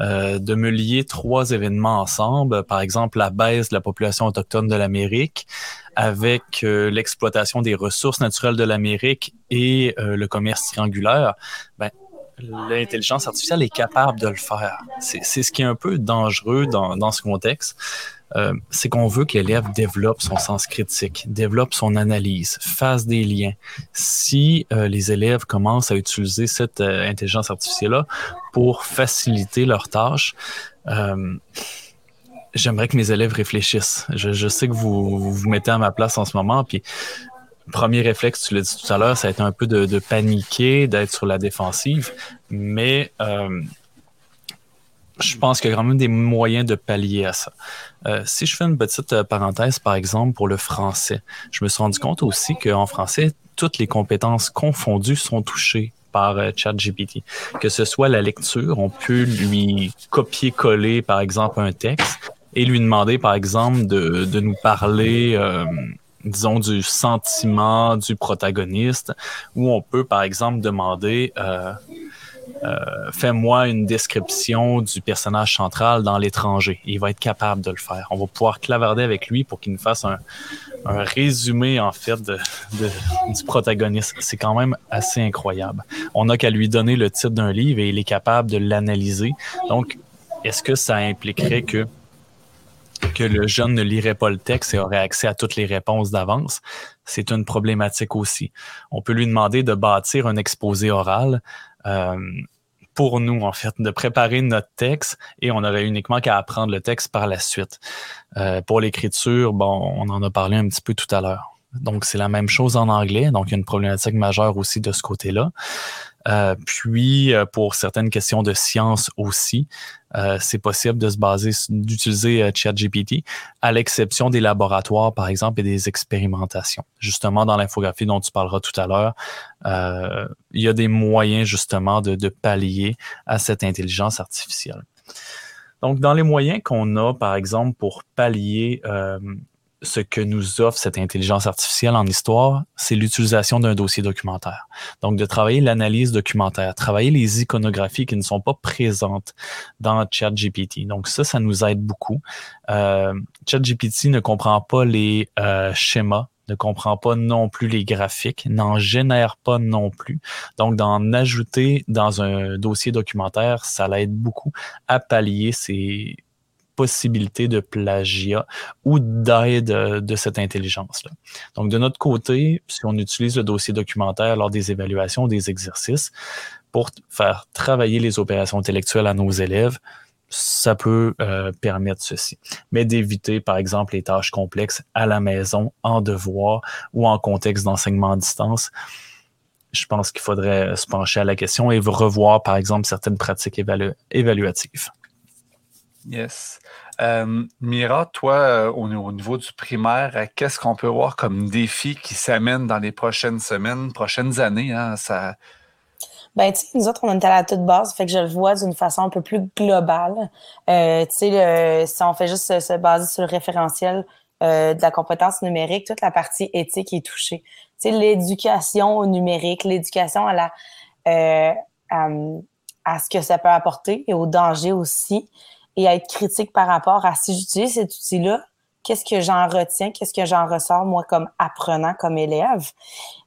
Euh, de me lier trois événements ensemble, par exemple la baisse de la population autochtone de l'Amérique, avec euh, l'exploitation des ressources naturelles de l'Amérique et le commerce triangulaire, ben, l'intelligence artificielle est capable de le faire. C'est ce qui est un peu dangereux dans, dans ce contexte. Euh, c'est qu'on veut que l'élève développe son sens critique, développe son analyse, fasse des liens. Si euh, les élèves commencent à utiliser cette euh, intelligence artificielle-là pour faciliter leurs tâches, j'aimerais que mes élèves réfléchissent. Je, sais que vous, vous mettez à ma place en ce moment, puis premier réflexe, tu l'as dit tout à l'heure, ça a été un peu de, de paniquer, d'être sur la défensive, mais je pense qu'il y a quand même des moyens de pallier à ça. Euh, si je fais une petite euh, parenthèse, par exemple, pour le français, je me suis rendu compte aussi qu'en français, toutes les compétences confondues sont touchées par euh, ChatGPT. Que ce soit la lecture, on peut lui copier-coller, par exemple, un texte et lui demander, par exemple, de, nous parler, disons, du sentiment du protagoniste, ou on peut, par exemple, demander... Euh, fais-moi une description du personnage central dans l'étranger. Il va être capable de le faire. On va pouvoir clavarder avec lui pour qu'il nous fasse un, un résumé en fait de, du protagoniste. C'est quand même assez incroyable. On n'a qu'à lui donner le titre d'un livre et il est capable de l'analyser. Donc, est-ce que ça impliquerait que que le jeune ne lirait pas le texte et aurait accès à toutes les réponses d'avance, c'est une problématique aussi. On peut lui demander de bâtir un exposé oral euh, pour nous, en fait, de préparer notre texte et on aurait uniquement qu'à apprendre le texte par la suite. Euh, pour l'écriture, bon, on en a parlé un petit peu tout à l'heure. Donc, c'est la même chose en anglais. Donc, il y a une problématique majeure aussi de ce côté-là. Euh, puis, euh, pour certaines questions de science aussi, euh, c'est possible de se baser, d'utiliser ChatGPT, à l'exception des laboratoires, par exemple, et des expérimentations. Justement, dans l'infographie dont tu parleras tout à l'heure, il y a des moyens justement de, de pallier à cette intelligence artificielle. Donc, dans les moyens qu'on a, par exemple, pour pallier ce que nous offre cette intelligence artificielle en histoire, c'est l'utilisation d'un dossier documentaire. Donc, de travailler l'analyse documentaire, travailler les iconographies qui ne sont pas présentes dans ChatGPT. Donc, ça, ça nous aide beaucoup. Euh, ChatGPT ne comprend pas les euh, schémas ne comprend pas non plus les graphiques, n'en génère pas non plus. Donc, d'en ajouter dans un dossier documentaire, ça l'aide beaucoup à pallier ces, possibilité de plagiat ou d'aide euh, de cette intelligence-là. Donc, de notre côté, si on utilise le dossier documentaire lors des évaluations, des exercices, pour faire travailler les opérations intellectuelles à nos élèves, ça peut euh, permettre ceci. Mais d'éviter, par exemple, les tâches complexes à la maison, en devoir ou en contexte d'enseignement à distance. Je pense qu'il faudrait se pencher à la question et revoir, par exemple, certaines pratiques évaluatives. Yes. Euh, Mira, toi, euh, au, niveau du primaire, euh, qu'est-ce qu'on peut voir comme défi qui s'amène dans les prochaines semaines, prochaines années? Hein? Ça... Ben, tu sais, nous autres, on est à la toute base, fait que je le vois d'une façon un peu plus globale. tu sais, si on fait juste se, baser sur le référentiel de la compétence numérique, toute la partie éthique est touchée. Tu sais, l'éducation au numérique, l'éducation à la à ce que ça peut apporter et au danger aussi et à être critique par rapport à si j'utilise cet outil-là, qu'est-ce que j'en retiens, qu'est-ce que j'en ressors moi comme apprenant, comme élève?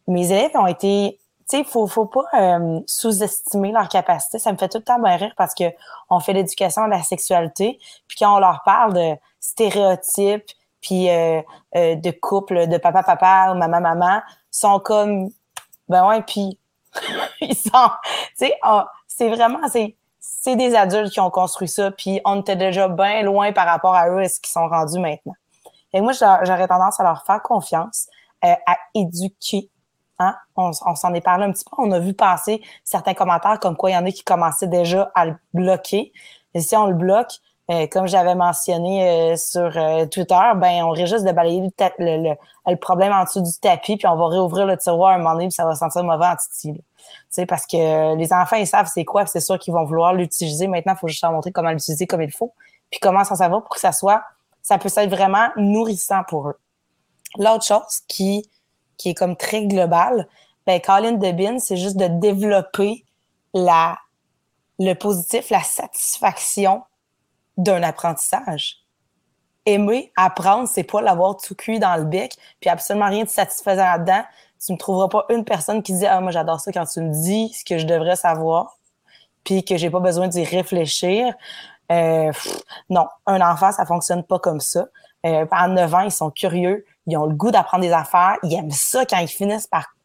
Mes élèves ont été, tu sais, faut faut pas euh, sous-estimer leur capacité. Ça me fait tout le temps bien rire parce que on fait l'éducation à la sexualité, puis quand on leur parle de stéréotypes, puis euh, euh, de couple, de papa papa ou maman maman, sont comme ben ouais, puis ils sont, tu sais, c'est vraiment c'est c'est des adultes qui ont construit ça, puis on était déjà bien loin par rapport à eux et ce qu'ils sont rendus maintenant. Et moi, j'aurais tendance à leur faire confiance, euh, à éduquer. Hein? On, s'en est parlé un petit peu. On a vu passer certains commentaires comme quoi il y en a qui commençaient déjà à le bloquer. Et si on le bloque, euh, comme j'avais mentionné euh, sur Twitter, ben on risque juste de balayer le, le, problème en dessous du tapis, puis on va réouvrir le tiroir un moment donné, puis ça va sentir mauvais en titi parce que les enfants, ils savent c'est quoi, c'est sûr qu'ils vont vouloir l'utiliser. Maintenant, il faut juste leur montrer comment l'utiliser comme il faut, puis comment ça va pour que ça soit, ça peut être vraiment nourrissant pour eux. L'autre chose qui, qui est comme très globale, ben, Colin Debin, c'est juste de développer la, le positif, la satisfaction d'un apprentissage. Aimer, apprendre, c'est pas l'avoir tout cuit dans le bec, puis absolument rien de satisfaisant là-dedans. Tu me trouveras pas une personne qui dit ah moi j'adore ça quand tu me dis ce que je devrais savoir puis que j'ai pas besoin d'y réfléchir euh, non un enfant ça fonctionne pas comme ça. Euh, à 9 ans ils sont curieux ils ont le goût d'apprendre des affaires ils aiment ça quand ils finissent par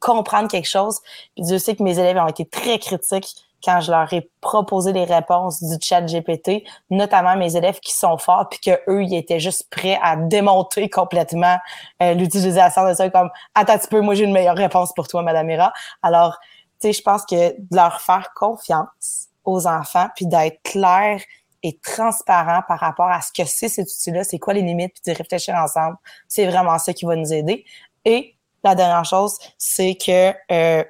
comprendre quelque chose. Puis Dieu sait que mes élèves ont été très critiques quand je leur ai proposé les réponses du chat GPT, notamment mes élèves qui sont forts, puis que eux, ils étaient juste prêts à démonter complètement euh, l'utilisation de ça, comme « Attends un petit peu, moi j'ai une meilleure réponse pour toi, Madame Mira. » Alors, tu sais, je pense que de leur faire confiance aux enfants, puis d'être clair et transparent par rapport à ce que c'est cet outil-là, c'est quoi les limites, puis de réfléchir ensemble, c'est vraiment ça qui va nous aider. Et la dernière chose, c'est que... Euh,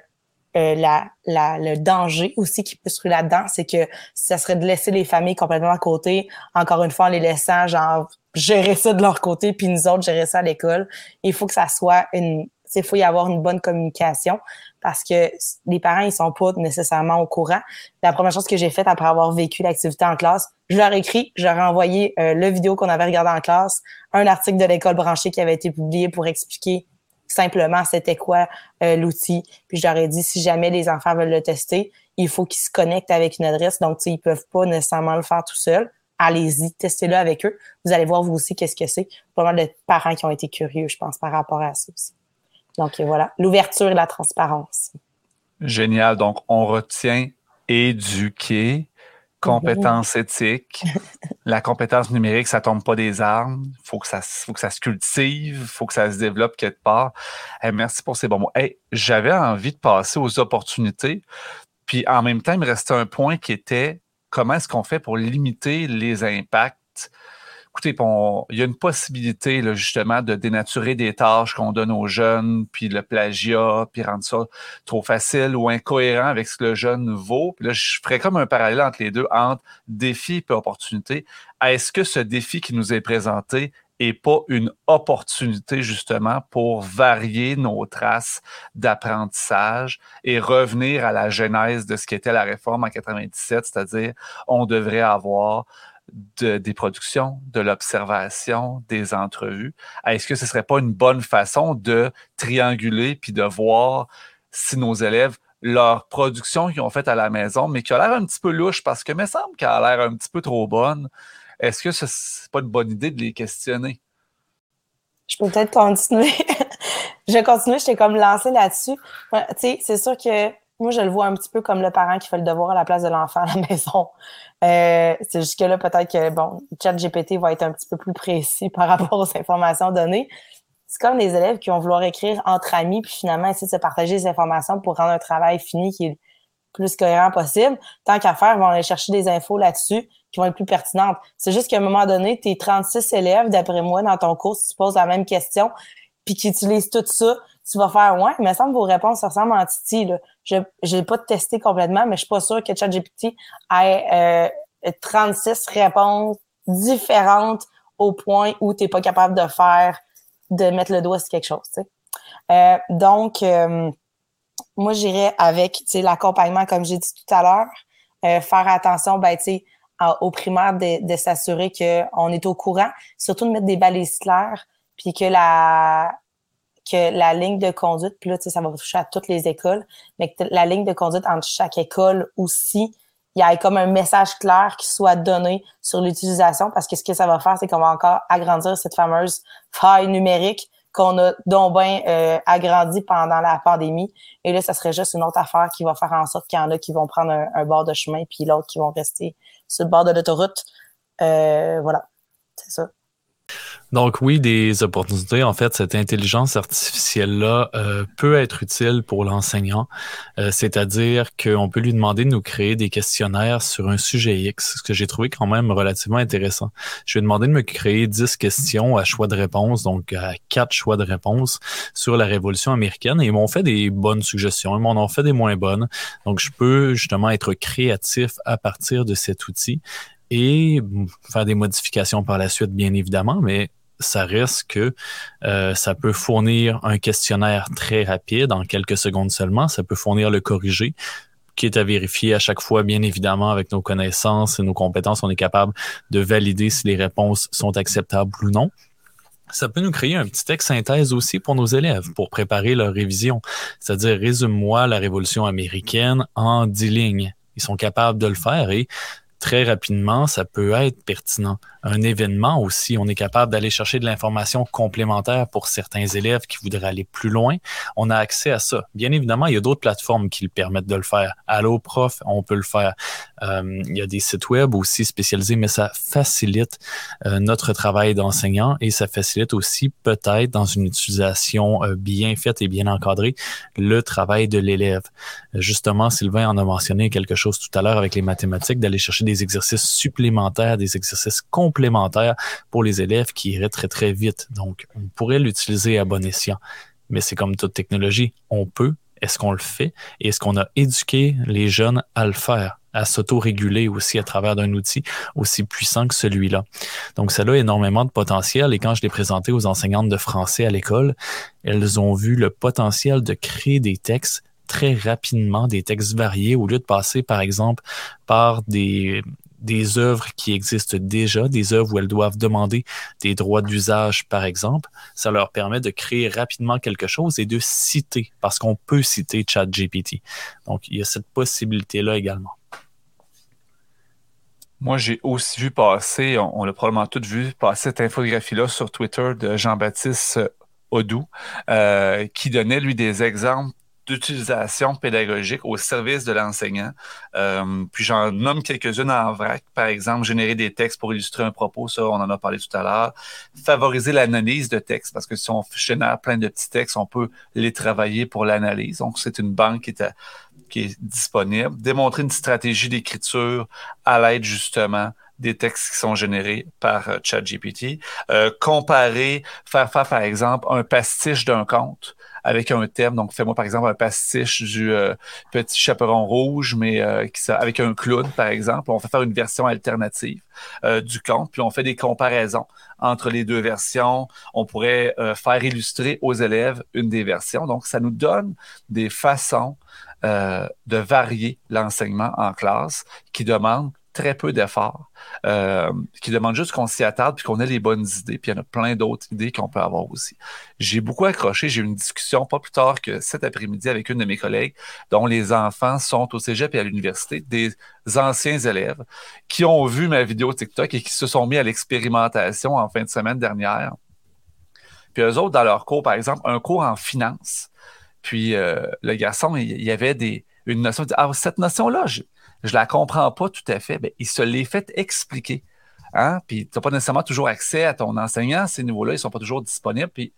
euh, la, la, le danger aussi qui peut se trouver là-dedans, c'est que ça serait de laisser les familles complètement à côté, encore une fois en les laissant genre gérer ça de leur côté, puis nous autres gérer ça à l'école. Il faut que ça soit une il faut y avoir une bonne communication parce que les parents, ils sont pas nécessairement au courant. La première chose que j'ai faite après avoir vécu l'activité en classe, je leur ai écrit, je leur ai envoyé euh, le vidéo qu'on avait regardé en classe, un article de l'école branchée qui avait été publié pour expliquer simplement c'était quoi euh, l'outil? Puis je leur ai dit, si jamais les enfants veulent le tester, il faut qu'ils se connectent avec une adresse. Donc, ils peuvent pas nécessairement le faire tout seuls. Allez-y, testez-le avec eux. Vous allez voir vous aussi qu'est-ce que c'est. Pas mal de parents qui ont été curieux, je pense, par rapport à ça aussi. Donc, voilà, l'ouverture et la transparence. Génial. Donc, on retient éduquer, compétence éthique. la compétence numérique, ça tombe pas des armes. Il faut, que ça, faut que ça se cultive, il faut que ça se développe quelque part. merci pour ces bons mots. J'avais envie de passer aux opportunités. Puis en même temps, il me restait un point qui était comment est-ce qu'on fait pour limiter les impacts écoutez, il y a une possibilité là, justement de dénaturer des tâches qu'on donne aux jeunes, puis le plagiat, puis rendre ça trop facile ou incohérent avec ce que le jeune vaut. Puis là, je ferais comme un parallèle entre les deux, entre défi et opportunité. Est-ce que ce défi qui nous est présenté est pas une opportunité justement pour varier nos traces d'apprentissage et revenir à la genèse de ce qu'était la réforme en 97, c'est-à-dire on devrait avoir des productions, de l'observation, des entrevues. Est-ce que ce ne serait pas une bonne façon de trianguler puis de voir si nos élèves, leur production qu'ils ont faite à la maison, mais qui a l'air un petit peu louche parce que me semble qu'elle a l'air un petit peu trop bonne, est-ce que ce n'est pas une bonne idée de les questionner? Je peux peut-être continuer. je continue, je t'ai comme lancé là-dessus. tu sais, c'est sûr que moi, je le vois un petit peu comme le parent qui fait le devoir à la place de l'enfant à la maison. Euh, c'est jusque-là, peut-être que, bon, ChatGPT va être un petit peu plus précis par rapport aux informations données. C'est comme les élèves qui vont vouloir écrire entre amis, puis finalement essayer de se partager les informations pour rendre un travail fini qui est le plus cohérent possible. Tant qu'à faire, ils vont aller chercher des infos là-dessus qui vont être plus pertinentes. C'est juste qu'à un moment donné, tes 36 élèves, d'après moi, dans ton cours, si tu poses la même question, puis qui utilisent tout ça, tu vas faire ouais, il me semble que vos réponses ressemblent en Titi. Là. Je n'ai pas testé complètement, mais je suis pas sûre que ChatGPT ait euh, 36 réponses différentes au point où tu n'es pas capable de faire, de mettre le doigt sur quelque chose. Euh, donc, euh, moi, j'irais avec l'accompagnement, comme j'ai dit tout à l'heure, euh, faire attention ben, au primaire de, de s'assurer qu'on est au courant, surtout de mettre des balises claires, puis que la, que la ligne de conduite, puis là, tu sais, ça va toucher à toutes les écoles, mais que la ligne de conduite entre chaque école aussi, il y a comme un message clair qui soit donné sur l'utilisation, parce que ce que ça va faire, c'est qu'on va encore agrandir cette fameuse faille numérique qu'on a donc bien euh, agrandi pendant la pandémie. Et là, ça serait juste une autre affaire qui va faire en sorte qu'il y en a qui vont prendre un, bord de chemin, puis l'autre qui vont rester sur le bord de l'autoroute. Euh, voilà, c'est ça. Donc oui, des opportunités. En fait, cette intelligence artificielle-là euh, peut être utile pour l'enseignant, euh, c'est-à-dire qu'on peut lui demander de nous créer des questionnaires sur un sujet X, ce que j'ai trouvé quand même relativement intéressant. Je lui ai demandé de me créer 10 questions à choix de réponse, donc à quatre choix de réponse sur la Révolution américaine, ils m'ont fait des bonnes suggestions, ils m'en ont fait des moins bonnes. Donc je peux justement être créatif à partir de cet outil et faire des modifications par la suite, bien évidemment, mais ça reste que euh, ça peut fournir un questionnaire très rapide, en quelques secondes seulement. Ça peut fournir le corrigé, qui est à vérifier à chaque fois, bien évidemment, avec nos connaissances et nos compétences, on est capable de valider si les réponses sont acceptables ou non. Ça peut nous créer un petit texte synthèse aussi pour nos élèves, pour préparer leur révision. C'est-à-dire, résume-moi la Révolution américaine en dix lignes. Ils sont capables de le faire et très rapidement, ça peut être pertinent. Un événement aussi, on est capable d'aller chercher de l'information complémentaire pour certains élèves qui voudraient aller plus loin. On a accès à ça. Bien évidemment, il y a d'autres plateformes qui le permettent de le faire. Allo Prof, on peut le faire. Euh, il y a des sites web aussi spécialisés, mais ça facilite euh, notre travail d'enseignant et ça facilite aussi peut-être dans une utilisation euh, bien faite et bien encadrée le travail de l'élève. Justement, Sylvain en a mentionné quelque chose tout à l'heure avec les mathématiques, d'aller chercher des exercices supplémentaires, des exercices complémentaires pour les élèves qui iraient très, très vite. Donc, on pourrait l'utiliser à bon escient. Mais c'est comme toute technologie, on peut, est-ce qu'on le fait? Et est-ce qu'on a éduqué les jeunes à le faire? à s'auto-réguler aussi à travers d'un outil aussi puissant que celui-là? Donc, ça a énormément de potentiel et quand je l'ai présenté aux enseignantes de français à l'école, elles ont vu le potentiel de créer des textes très rapidement, des textes variés, au lieu de passer, par exemple, par des, des œuvres qui existent déjà, des œuvres où elles doivent demander des droits d'usage, par exemple. Ça leur permet de créer rapidement quelque chose et de citer, parce qu'on peut citer ChatGPT. Donc, il y a cette possibilité-là également. Moi, j'ai aussi vu passer, on, l'a probablement tous vu, passer cette infographie-là sur Twitter de Jean-Baptiste Odou, euh, qui donnait, lui, des exemples d'utilisation pédagogique au service de l'enseignant. Euh, puis j'en nomme quelques-unes en vrac. Par exemple, générer des textes pour illustrer un propos, ça, on en a parlé tout à l'heure. Favoriser l'analyse de textes, parce que si on génère plein de petits textes, on peut les travailler pour l'analyse. Donc, c'est une banque qui est, disponible. Démontrer une stratégie d'écriture à l'aide, justement, des textes qui sont générés par euh, ChatGPT. Euh, comparer, faire faire, par exemple, un pastiche d'un conte avec un thème. Donc, fais-moi par exemple un pastiche du euh, petit chaperon rouge, mais euh, avec un clown, par exemple. On fait faire une version alternative euh, du conte, puis on fait des comparaisons entre les deux versions. On pourrait faire illustrer aux élèves une des versions. Donc, ça nous donne des façons de varier l'enseignement en classe qui demandent très peu d'efforts, euh, qui demandent juste qu'on s'y attarde puis qu'on ait les bonnes idées. Puis il y en a plein d'autres idées qu'on peut avoir aussi. J'ai beaucoup accroché. J'ai eu une discussion pas plus tard que cet après-midi avec une de mes collègues dont les enfants sont au cégep et à l'université, des anciens élèves qui ont vu ma vidéo TikTok et qui se sont mis à l'expérimentation en fin de semaine dernière. Puis eux autres, dans leur cours, par exemple, un cours en finance. Puis euh, le garçon, il y avait des, une notion, de, ah, cette notion-là, je la comprends pas tout à fait, ben, il se l'est fait expliquer. Hein? Puis tu n'as pas nécessairement toujours accès à ton enseignant, ces niveaux-là, ils ne sont pas toujours disponibles. Puis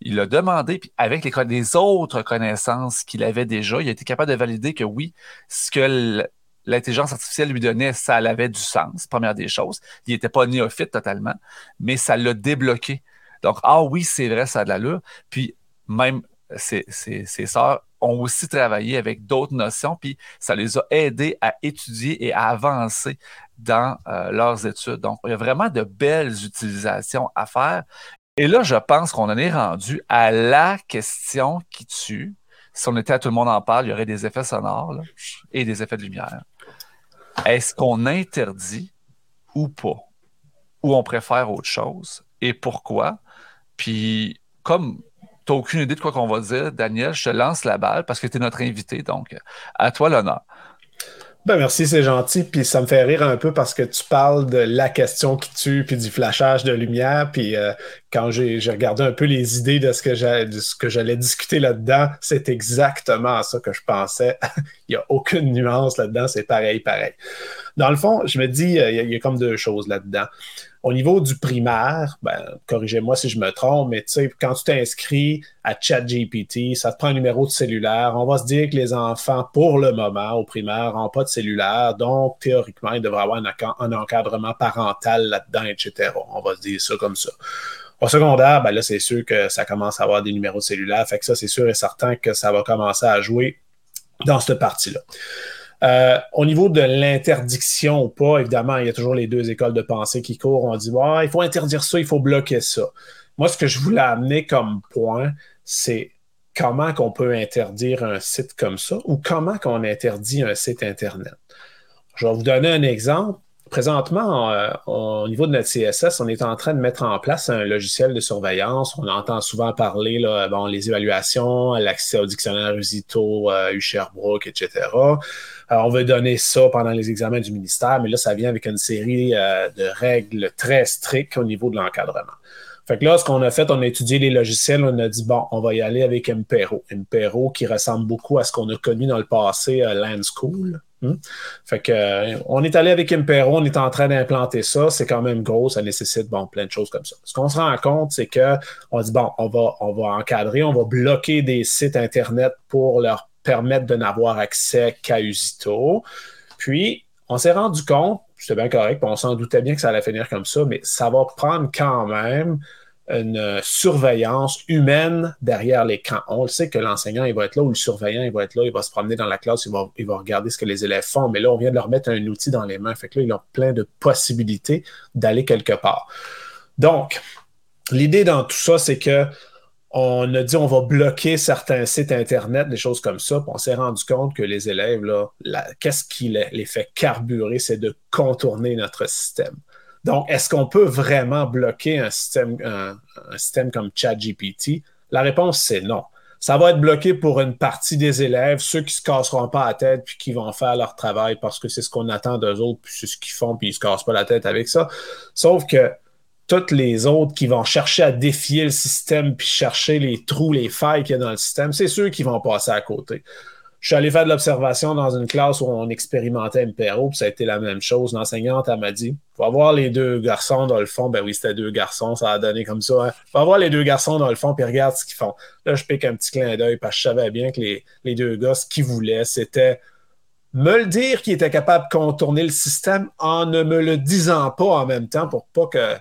il a demandé, puis avec les, autres connaissances qu'il avait déjà, il a été capable de valider que oui, ce que l'intelligence artificielle lui donnait, ça avait du sens, première des choses. Il n'était pas néophyte totalement, mais ça l'a débloqué. Donc, ah oui, c'est vrai, ça a de l'allure. Puis même ses, sœurs ont aussi travaillé avec d'autres notions, puis ça les a aidés à étudier et à avancer dans euh, leurs études. Donc, il y a vraiment de belles utilisations à faire. Et là, je pense qu'on en est rendu à la question qui tue. Si on était à tout le monde en parle, il y aurait des effets sonores et des effets de lumière. Est-ce qu'on interdit ou pas? Ou on préfère autre chose? Et pourquoi? Puis, comme tu n'as aucune idée de quoi qu'on va dire, Daniel, je te lance la balle parce que tu es notre invité. Donc, à toi l'honneur. Ben merci, c'est gentil. Puis ça me fait rire un peu parce que tu parles de la question qui tue, puis du flashage de lumière. Puis euh, quand j'ai regardé un peu les idées de ce que j'allais discuter là-dedans, c'est exactement ça que je pensais. il n'y a aucune nuance là-dedans, c'est pareil, pareil. Dans le fond, je me dis, euh, il y, a comme deux choses là-dedans. Au niveau du primaire, ben, corrigez-moi si je me trompe, mais quand tu t'inscris à ChatGPT, ça te prend un numéro de cellulaire. On va se dire que les enfants, pour le moment, au primaire, n'ont pas de cellulaire, donc théoriquement, ils devraient avoir un, encadrement parental là-dedans, etc. On va se dire ça comme ça. Au secondaire, ben là, c'est sûr que ça commence à avoir des numéros de cellulaire. Fait que ça, c'est sûr et certain que ça va commencer à jouer dans cette partie-là. Euh, au niveau de l'interdiction ou pas, évidemment, il y a toujours les deux écoles de pensée qui courent. On dit, il faut interdire ça, il faut bloquer ça. Moi, ce que je voulais amener comme point, c'est comment qu'on peut interdire un site comme ça ou comment qu'on interdit un site Internet. Je vais vous donner un exemple présentement, euh, au niveau de notre CSS, on est en train de mettre en place un logiciel de surveillance. On entend souvent parler, là, bon, les évaluations, l'accès au dictionnaire Usito, euh, etc. Alors, on veut donner ça pendant les examens du ministère, mais là, ça vient avec une série euh, de règles très strictes au niveau de l'encadrement. Fait que là, ce qu'on a fait, on a étudié les logiciels, on a dit, bon, on va y aller avec Impero. Impero qui ressemble beaucoup à ce qu'on a connu dans le passé Land School. Hmm? Fait que, euh, on est allé avec Impero, on est en train d'implanter ça. C'est quand même gros, ça nécessite bon, plein de choses comme ça. Ce qu'on se rend compte, c'est qu'on dit bon, on va, on va encadrer, on va bloquer des sites Internet pour leur permettre de n'avoir accès qu'à Usito. Puis, on s'est rendu compte, c'était bien correct, on s'en doutait bien que ça allait finir comme ça, mais ça va prendre quand même une surveillance humaine derrière l'écran. On le sait que l'enseignant, il va être là, ou le surveillant, il va être là, il va se promener dans la classe, il va, regarder ce que les élèves font, mais là, on vient de leur mettre un outil dans les mains. Fait que là, ils ont plein de possibilités d'aller quelque part. Donc, l'idée dans tout ça, c'est que on a dit on va bloquer certains sites Internet, des choses comme ça. Puis on s'est rendu compte que les élèves, qu'est-ce qui les fait carburer, c'est de contourner notre système. Donc, est-ce qu'on peut vraiment bloquer un système, comme ChatGPT? La réponse, c'est non. Ça va être bloqué pour une partie des élèves, ceux qui ne se casseront pas la tête puis qui vont faire leur travail parce que c'est ce qu'on attend d'eux autres, puis c'est ce qu'ils font, puis ils ne se cassent pas la tête avec ça. Sauf que toutes les autres qui vont chercher à défier le système puis chercher les trous, les failles qu'il y a dans le système, c'est ceux qui vont passer à côté. Je suis allé faire de l'observation dans une classe où on expérimentait MPRO, puis ça a été la même chose. L'enseignante, elle m'a dit va voir les deux garçons dans le fond. Ben oui, c'était deux garçons, ça a donné comme ça. Hein. Va voir les deux garçons dans le fond, puis regarde ce qu'ils font. Là, je pique un petit clin d'œil, parce que je savais bien que les, deux gars, ce qu'ils voulaient, c'était me le dire qu'ils étaient capables de contourner le système en ne me le disant pas en même temps pour pas que,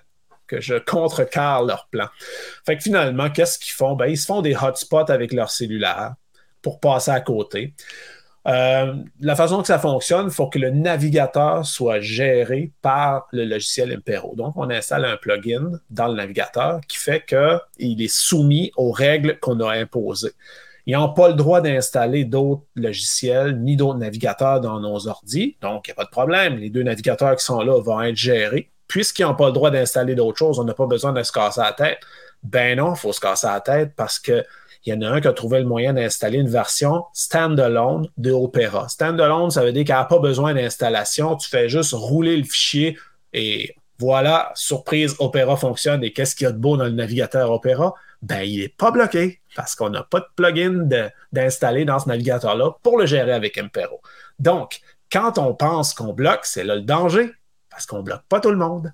que je contrecarre leur plan. Fait que finalement, qu'est-ce qu'ils font? Ben, ils se font des hotspots avec leur cellulaire pour passer à côté. Euh, la façon que ça fonctionne, il faut que le navigateur soit géré par le logiciel Impero. Donc, on installe un plugin dans le navigateur qui fait qu'il est soumis aux règles qu'on a imposées. Ils n'ont pas le droit d'installer d'autres logiciels ni d'autres navigateurs dans nos ordis. Donc, il n'y a pas de problème. Les deux navigateurs qui sont là vont être gérés. Puisqu'ils n'ont pas le droit d'installer d'autres choses, on n'a pas besoin de se casser la tête. Ben non, il faut se casser la tête parce que il y en a un qui a trouvé le moyen d'installer une version standalone de Opera. Standalone, ça veut dire qu'il n'y a pas besoin d'installation. Tu fais juste rouler le fichier et voilà, surprise, Opera fonctionne. Et qu'est-ce qu'il y a de beau dans le navigateur Opera? Ben, il n'est pas bloqué parce qu'on n'a pas de plugin d'installer dans ce navigateur-là pour le gérer avec Impero. Donc, quand on pense qu'on bloque, c'est là le danger parce qu'on ne bloque pas tout le monde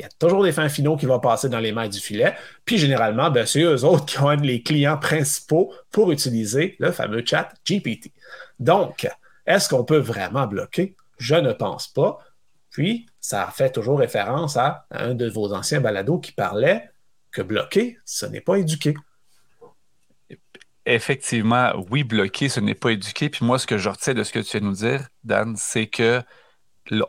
il y a toujours des fins finaux qui vont passer dans les mailles du filet. Puis généralement, ben, c'est eux autres qui être les clients principaux pour utiliser le fameux chat GPT. Donc, est-ce qu'on peut vraiment bloquer? Je ne pense pas. Puis, ça fait toujours référence à un de vos anciens balados qui parlait que bloquer, ce n'est pas éduquer. Effectivement, oui, bloquer, ce n'est pas éduquer. Puis moi, ce que je retiens de ce que tu viens de nous dire, Dan, c'est que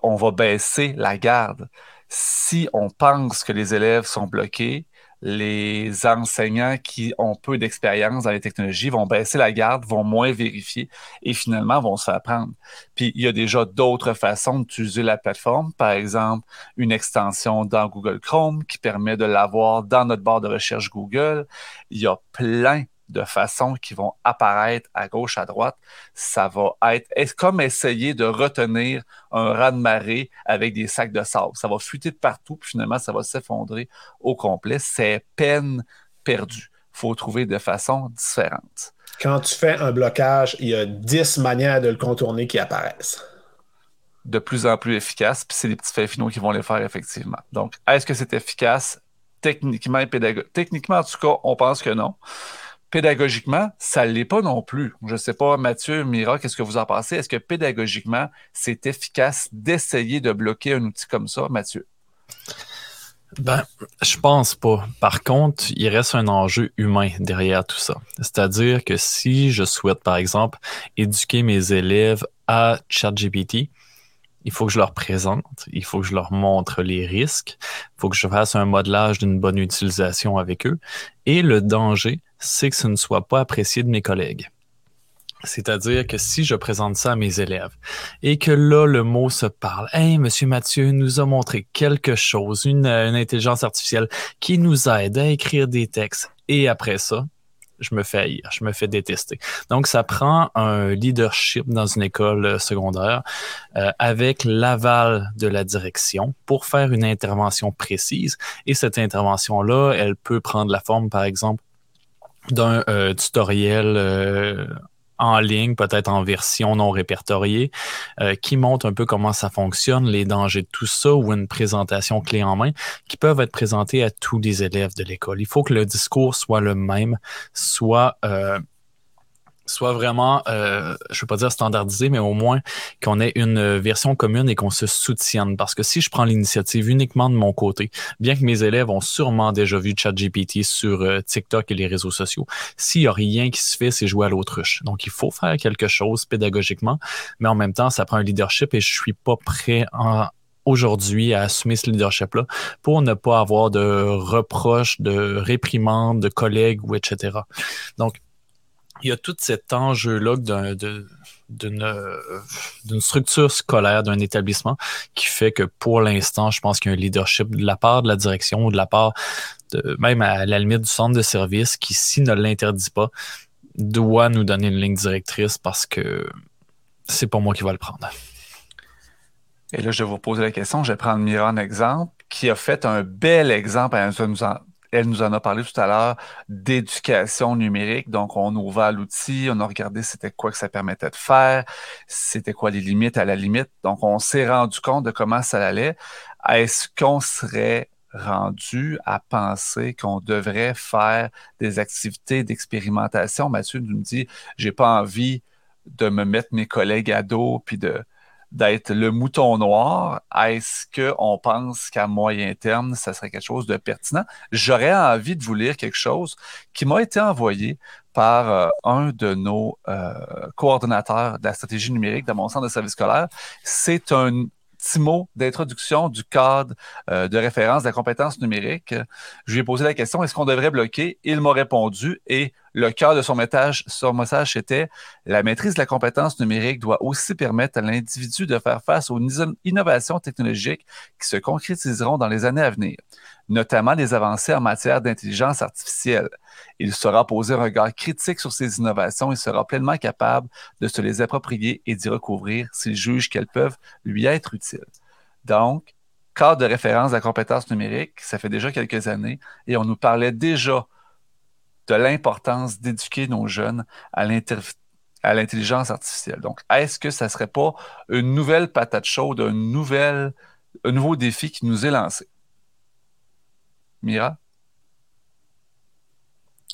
on va baisser la garde si on pense que les élèves sont bloqués, les enseignants qui ont peu d'expérience dans les technologies vont baisser la garde, vont moins vérifier et finalement vont se faire prendre. Puis il y a déjà d'autres façons d'utiliser la plateforme, par exemple une extension dans Google Chrome qui permet de l'avoir dans notre barre de recherche Google. Il y a plein de façons qui vont apparaître à gauche, à droite. Ça va être comme essayer de retenir un raz de marée avec des sacs de sable. Ça va fuiter de partout, puis finalement, ça va s'effondrer au complet. C'est peine perdue. Il faut trouver de façons différentes. Quand tu fais un blocage, il y a 10 manières de le contourner qui apparaissent. De plus en plus efficace, puis c'est les petits faits finaux qui vont les faire effectivement. Donc, est-ce que c'est efficace? Techniquement et pédagogiquement. Techniquement, en tout cas, on pense que non pédagogiquement, ça ne l'est pas non plus. Je ne sais pas, Mathieu, Mira, qu'est-ce que vous en pensez? Est-ce que pédagogiquement, c'est efficace d'essayer de bloquer un outil comme ça, Mathieu? Ben, je pense pas. Par contre, il reste un enjeu humain derrière tout ça. C'est-à-dire que si je souhaite, par exemple, éduquer mes élèves à ChatGPT, il faut que je leur présente, il faut que je leur montre les risques, il faut que je fasse un modelage d'une bonne utilisation avec eux. Et le danger, c'est que ce ne soit pas apprécié de mes collègues. C'est-à-dire que si je présente ça à mes élèves et que là, le mot se parle, Hey, monsieur Mathieu nous a montré quelque chose, une, une intelligence artificielle qui nous aide à écrire des textes. Et après ça, je me fais haïr, je me fais détester. Donc, ça prend un leadership dans une école euh, secondaire euh, avec l'aval de la direction pour faire une intervention précise. Et cette intervention-là, elle peut prendre la forme, par exemple, d'un euh, tutoriel en ligne, peut-être en version non répertoriée, euh, qui montre un peu comment ça fonctionne, les dangers de tout ça, ou une présentation clé en main, qui peuvent être présentées à tous les élèves de l'école. Il faut que le discours soit le même, soit euh, soit vraiment, euh, je ne veux pas dire standardisé, mais au moins qu'on ait une version commune et qu'on se soutienne. Parce que si je prends l'initiative uniquement de mon côté, bien que mes élèves ont sûrement déjà vu ChatGPT sur euh, TikTok et les réseaux sociaux, s'il n'y a rien qui se fait, c'est jouer à l'autruche. Donc, il faut faire quelque chose pédagogiquement, mais en même temps, ça prend un leadership et je suis pas prêt aujourd'hui à assumer ce leadership-là pour ne pas avoir de reproches, de réprimandes, de collègues ou etc. Donc, il y a tout cet enjeu-là d'une structure scolaire, d'un établissement, qui fait que pour l'instant, je pense qu'il y a un leadership de la part de la direction ou de la part de, même à la limite du centre de service qui, s'il ne l'interdit pas, doit nous donner une ligne directrice parce que c'est pas moi qui va le prendre. Et là, je vais vous poser la question. Je vais prendre Mira en exemple, qui a fait un bel exemple. à nous en, elle nous en a parlé tout à l'heure d'éducation numérique. Donc, on a ouvert l'outil, on a regardé c'était quoi que ça permettait de faire, c'était quoi les limites à la limite. Donc, on s'est rendu compte de comment ça allait. Est-ce qu'on serait rendu à penser qu'on devrait faire des activités d'expérimentation? Mathieu nous dit, j'ai pas envie de me mettre mes collègues à dos puis de d'être le mouton noir, est-ce qu'on pense qu'à moyen terme, ça serait quelque chose de pertinent? J'aurais envie de vous lire quelque chose qui m'a été envoyé par euh, un de nos euh, coordonnateurs de la stratégie numérique de mon centre de service scolaire. C'est un petit mot d'introduction du cadre euh, de référence de la compétence numérique. Je lui ai posé la question, est-ce qu'on devrait bloquer? Il m'a répondu et le cœur de son message, son message était la maîtrise de la compétence numérique doit aussi permettre à l'individu de faire face aux innovations technologiques qui se concrétiseront dans les années à venir, notamment les avancées en matière d'intelligence artificielle. Il saura poser un regard critique sur ces innovations et sera pleinement capable de se les approprier et d'y recouvrir s'il juge qu'elles peuvent lui être utiles. Donc, cadre de référence de la compétence numérique, ça fait déjà quelques années et on nous parlait déjà de l'importance d'éduquer nos jeunes à l'intelligence artificielle. Donc, est-ce que ça ne serait pas une nouvelle patate chaude, un, un nouveau défi qui nous est lancé? Mira?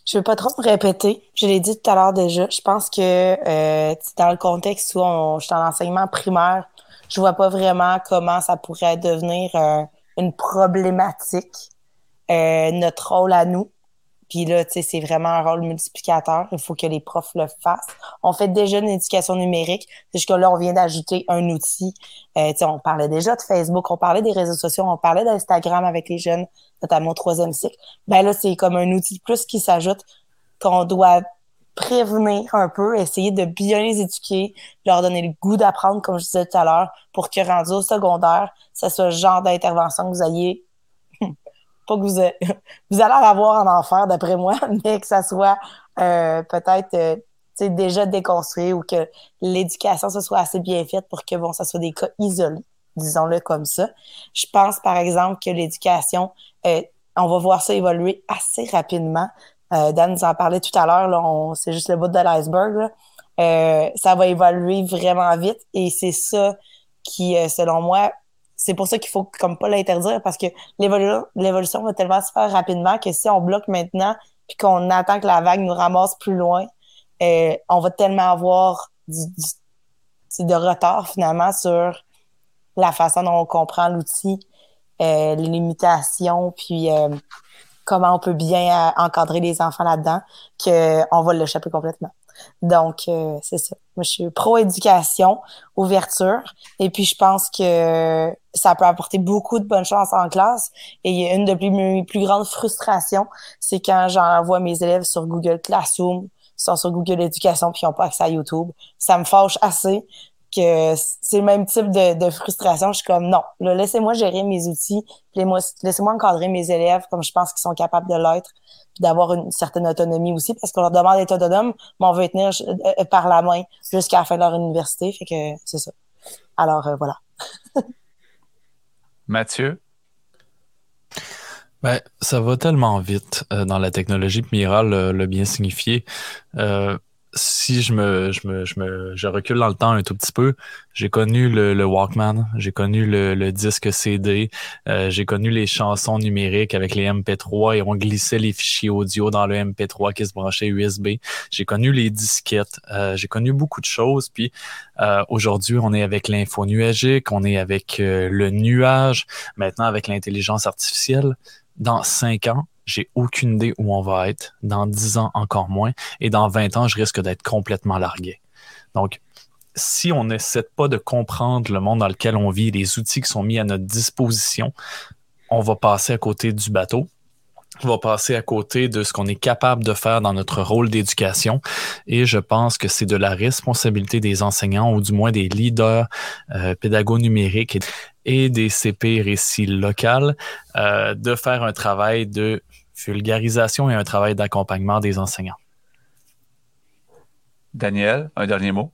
Je vais pas trop me répéter. Je l'ai dit tout à l'heure déjà. Je pense que euh, dans le contexte où on, je suis en enseignement primaire, je vois pas vraiment comment ça pourrait devenir euh, une problématique. Euh, notre rôle à nous, puis là, tu sais, c'est vraiment un rôle multiplicateur. Il faut que les profs le fassent. On fait déjà une éducation numérique. Que là, on vient d'ajouter un outil. Euh, tu sais, on parlait déjà de Facebook, on parlait des réseaux sociaux, on parlait d'Instagram avec les jeunes, notamment au troisième cycle. Ben là, c'est comme un outil de plus qui s'ajoute qu'on doit prévenir un peu, essayer de bien les éduquer, leur donner le goût d'apprendre, comme je disais tout à l'heure, pour que rendu au secondaire, ça soit le genre d'intervention que vous ayez pas que vous, vous allez avoir en enfer, d'après moi, mais que ça soit euh, peut-être euh, déjà déconstruit ou que l'éducation se soit assez bien faite pour que bon, ça soit des cas isolés, disons-le comme ça. Je pense, par exemple, que l'éducation, euh, on va voir ça évoluer assez rapidement. Dan nous en parlait tout à l'heure, c'est juste le bout de l'iceberg. ça va évoluer vraiment vite et c'est ça qui, selon moi, c'est pour ça qu'il faut comme pas l'interdire parce que l'évolution va tellement se faire rapidement que si on bloque maintenant puis qu'on attend que la vague nous ramasse plus loin, euh, on va tellement avoir du, de retard finalement sur la façon dont on comprend l'outil, euh, les limitations, puis euh, comment on peut bien encadrer les enfants là-dedans, qu'on va l'échapper complètement. Donc, euh, c'est ça. Moi, je suis pro-éducation, ouverture. Et puis, je pense que ça peut apporter beaucoup de bonnes choses en classe. Et une de mes plus grandes frustrations, c'est quand j'envoie mes élèves sur Google Classroom, sont sur Google Éducation, puis ils n'ont pas accès à YouTube. Ça me fâche assez que c'est le même type de, frustration. Je suis comme, non, laissez-moi gérer mes outils, laissez-moi encadrer mes élèves comme je pense qu'ils sont capables de l'être d'avoir une certaine autonomie aussi, parce qu'on leur demande d'être autonome, mais on veut les tenir euh, par la main jusqu'à la fin de leur université. Fait que c'est ça. Alors, euh, voilà. Mathieu? Ben, ça va tellement vite euh, dans la technologie, puis Mira l'a bien signifié si je me, je me, je me, je recule dans le temps un tout petit peu, j'ai connu le, Walkman, j'ai connu le, disque CD, euh, j'ai connu les chansons numériques avec les MP3 et on glissait les fichiers audio dans le MP3 qui se branchait USB. J'ai connu les disquettes, euh, j'ai connu beaucoup de choses. Puis euh, aujourd'hui, on est avec l'info nuagique, on est avec le nuage, maintenant avec l'intelligence artificielle. Dans cinq ans, j'ai aucune idée où on va être. Dans 10 ans, encore moins. Et dans 20 ans, je risque d'être complètement largué. Donc, si on n'essaie pas de comprendre le monde dans lequel on vit, les outils qui sont mis à notre disposition, on va passer à côté du bateau. On va passer à côté de ce qu'on est capable de faire dans notre rôle d'éducation. Et je pense que c'est de la responsabilité des enseignants, ou du moins des leaders euh, pédagogues numériques et des CP récits locales, euh, de faire un travail de vulgarisation et un travail d'accompagnement des enseignants. Daniel, un dernier mot?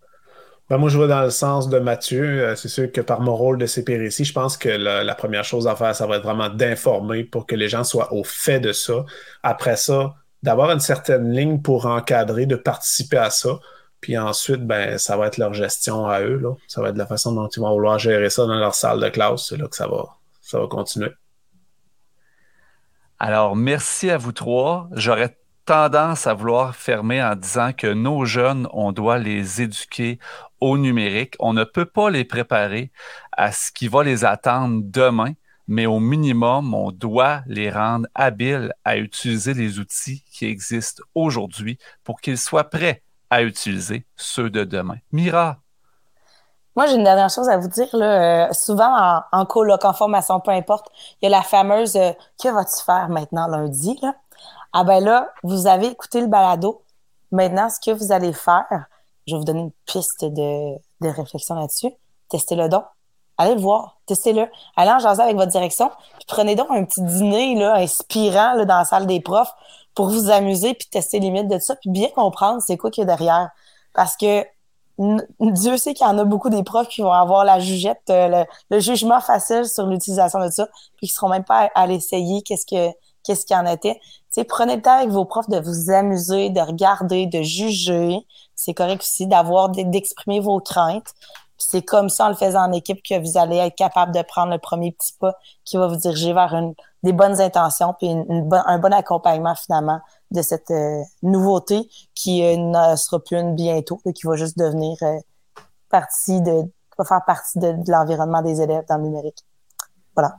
Ben moi, je vais dans le sens de Mathieu. Euh, c'est sûr que par mon rôle de CPRC, je pense que la, première chose à faire, ça va être vraiment d'informer pour que les gens soient au fait de ça. Après ça, d'avoir une certaine ligne pour encadrer, de participer à ça. Puis ensuite, ben, ça va être leur gestion à eux. Là. Ça va être la façon dont ils vont vouloir gérer ça dans leur salle de classe. C'est là que ça va, ça va continuer. Alors, merci à vous trois. J'aurais tendance à vouloir fermer en disant que nos jeunes, on doit les éduquer au numérique. On ne peut pas les préparer à ce qui va les attendre demain, mais au minimum, on doit les rendre habiles à utiliser les outils qui existent aujourd'hui pour qu'ils soient prêts à utiliser ceux de demain. Mira, moi, j'ai une dernière chose à vous dire. Là. Euh, souvent, en, en coloc, en formation, peu importe, il y a la fameuse euh, Que vas-tu faire maintenant lundi? Là? Ah ben là, vous avez écouté le balado. Maintenant, ce que vous allez faire, je vais vous donner une piste de, de réflexion là-dessus. Testez le don. Allez le voir, testez-le. Allez en jaser avec votre direction. Puis prenez donc un petit dîner là, inspirant là, dans la salle des profs pour vous amuser puis tester les limites de ça, puis bien comprendre c'est quoi qu'il y a derrière. Parce que Dieu sait qu'il y en a beaucoup des profs qui vont avoir la jugette, euh, le, jugement facile sur l'utilisation de ça, puis qui seront même pas à, l'essayer, qu'est-ce que qu'est-ce qu'il en était. sais, prenez le temps avec vos profs de vous amuser, de regarder, de juger. C'est correct aussi d'avoir d'exprimer vos craintes. C'est comme ça, en le faisant en équipe, que vous allez être capable de prendre le premier petit pas qui va vous diriger vers une, des bonnes intentions puis un bon accompagnement finalement de cette euh, nouveauté qui euh, ne sera plus une bientôt, qui va juste devenir euh, partie de, va faire partie de, de l'environnement des élèves dans le numérique. Voilà.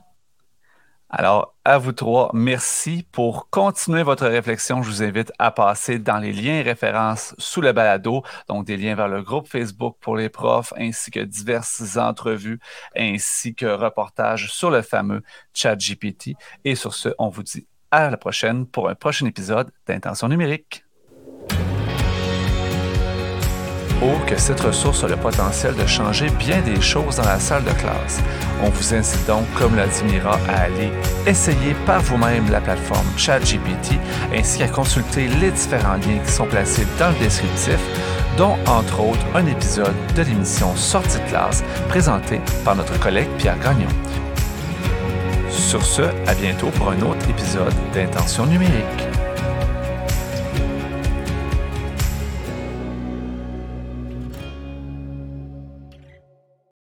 Alors, à vous trois, merci. Pour continuer votre réflexion, je vous invite à passer dans les liens et références sous le balado, donc des liens vers le groupe Facebook pour les profs, ainsi que diverses entrevues, ainsi que reportages sur le fameux chat GPT. Et sur ce, on vous dit à la prochaine pour un prochain épisode d'Intention numérique. Oh, que cette ressource a le potentiel de changer bien des choses dans la salle de classe. On vous incite donc, comme l'a dit Mira, à aller essayer par vous-même la plateforme ChatGPT ainsi qu'à consulter les différents liens qui sont placés dans le descriptif, dont entre autres un épisode de l'émission Sortie de classe présenté par notre collègue Pierre Gagnon. Sur ce, à bientôt pour un autre épisode d'Intention numérique.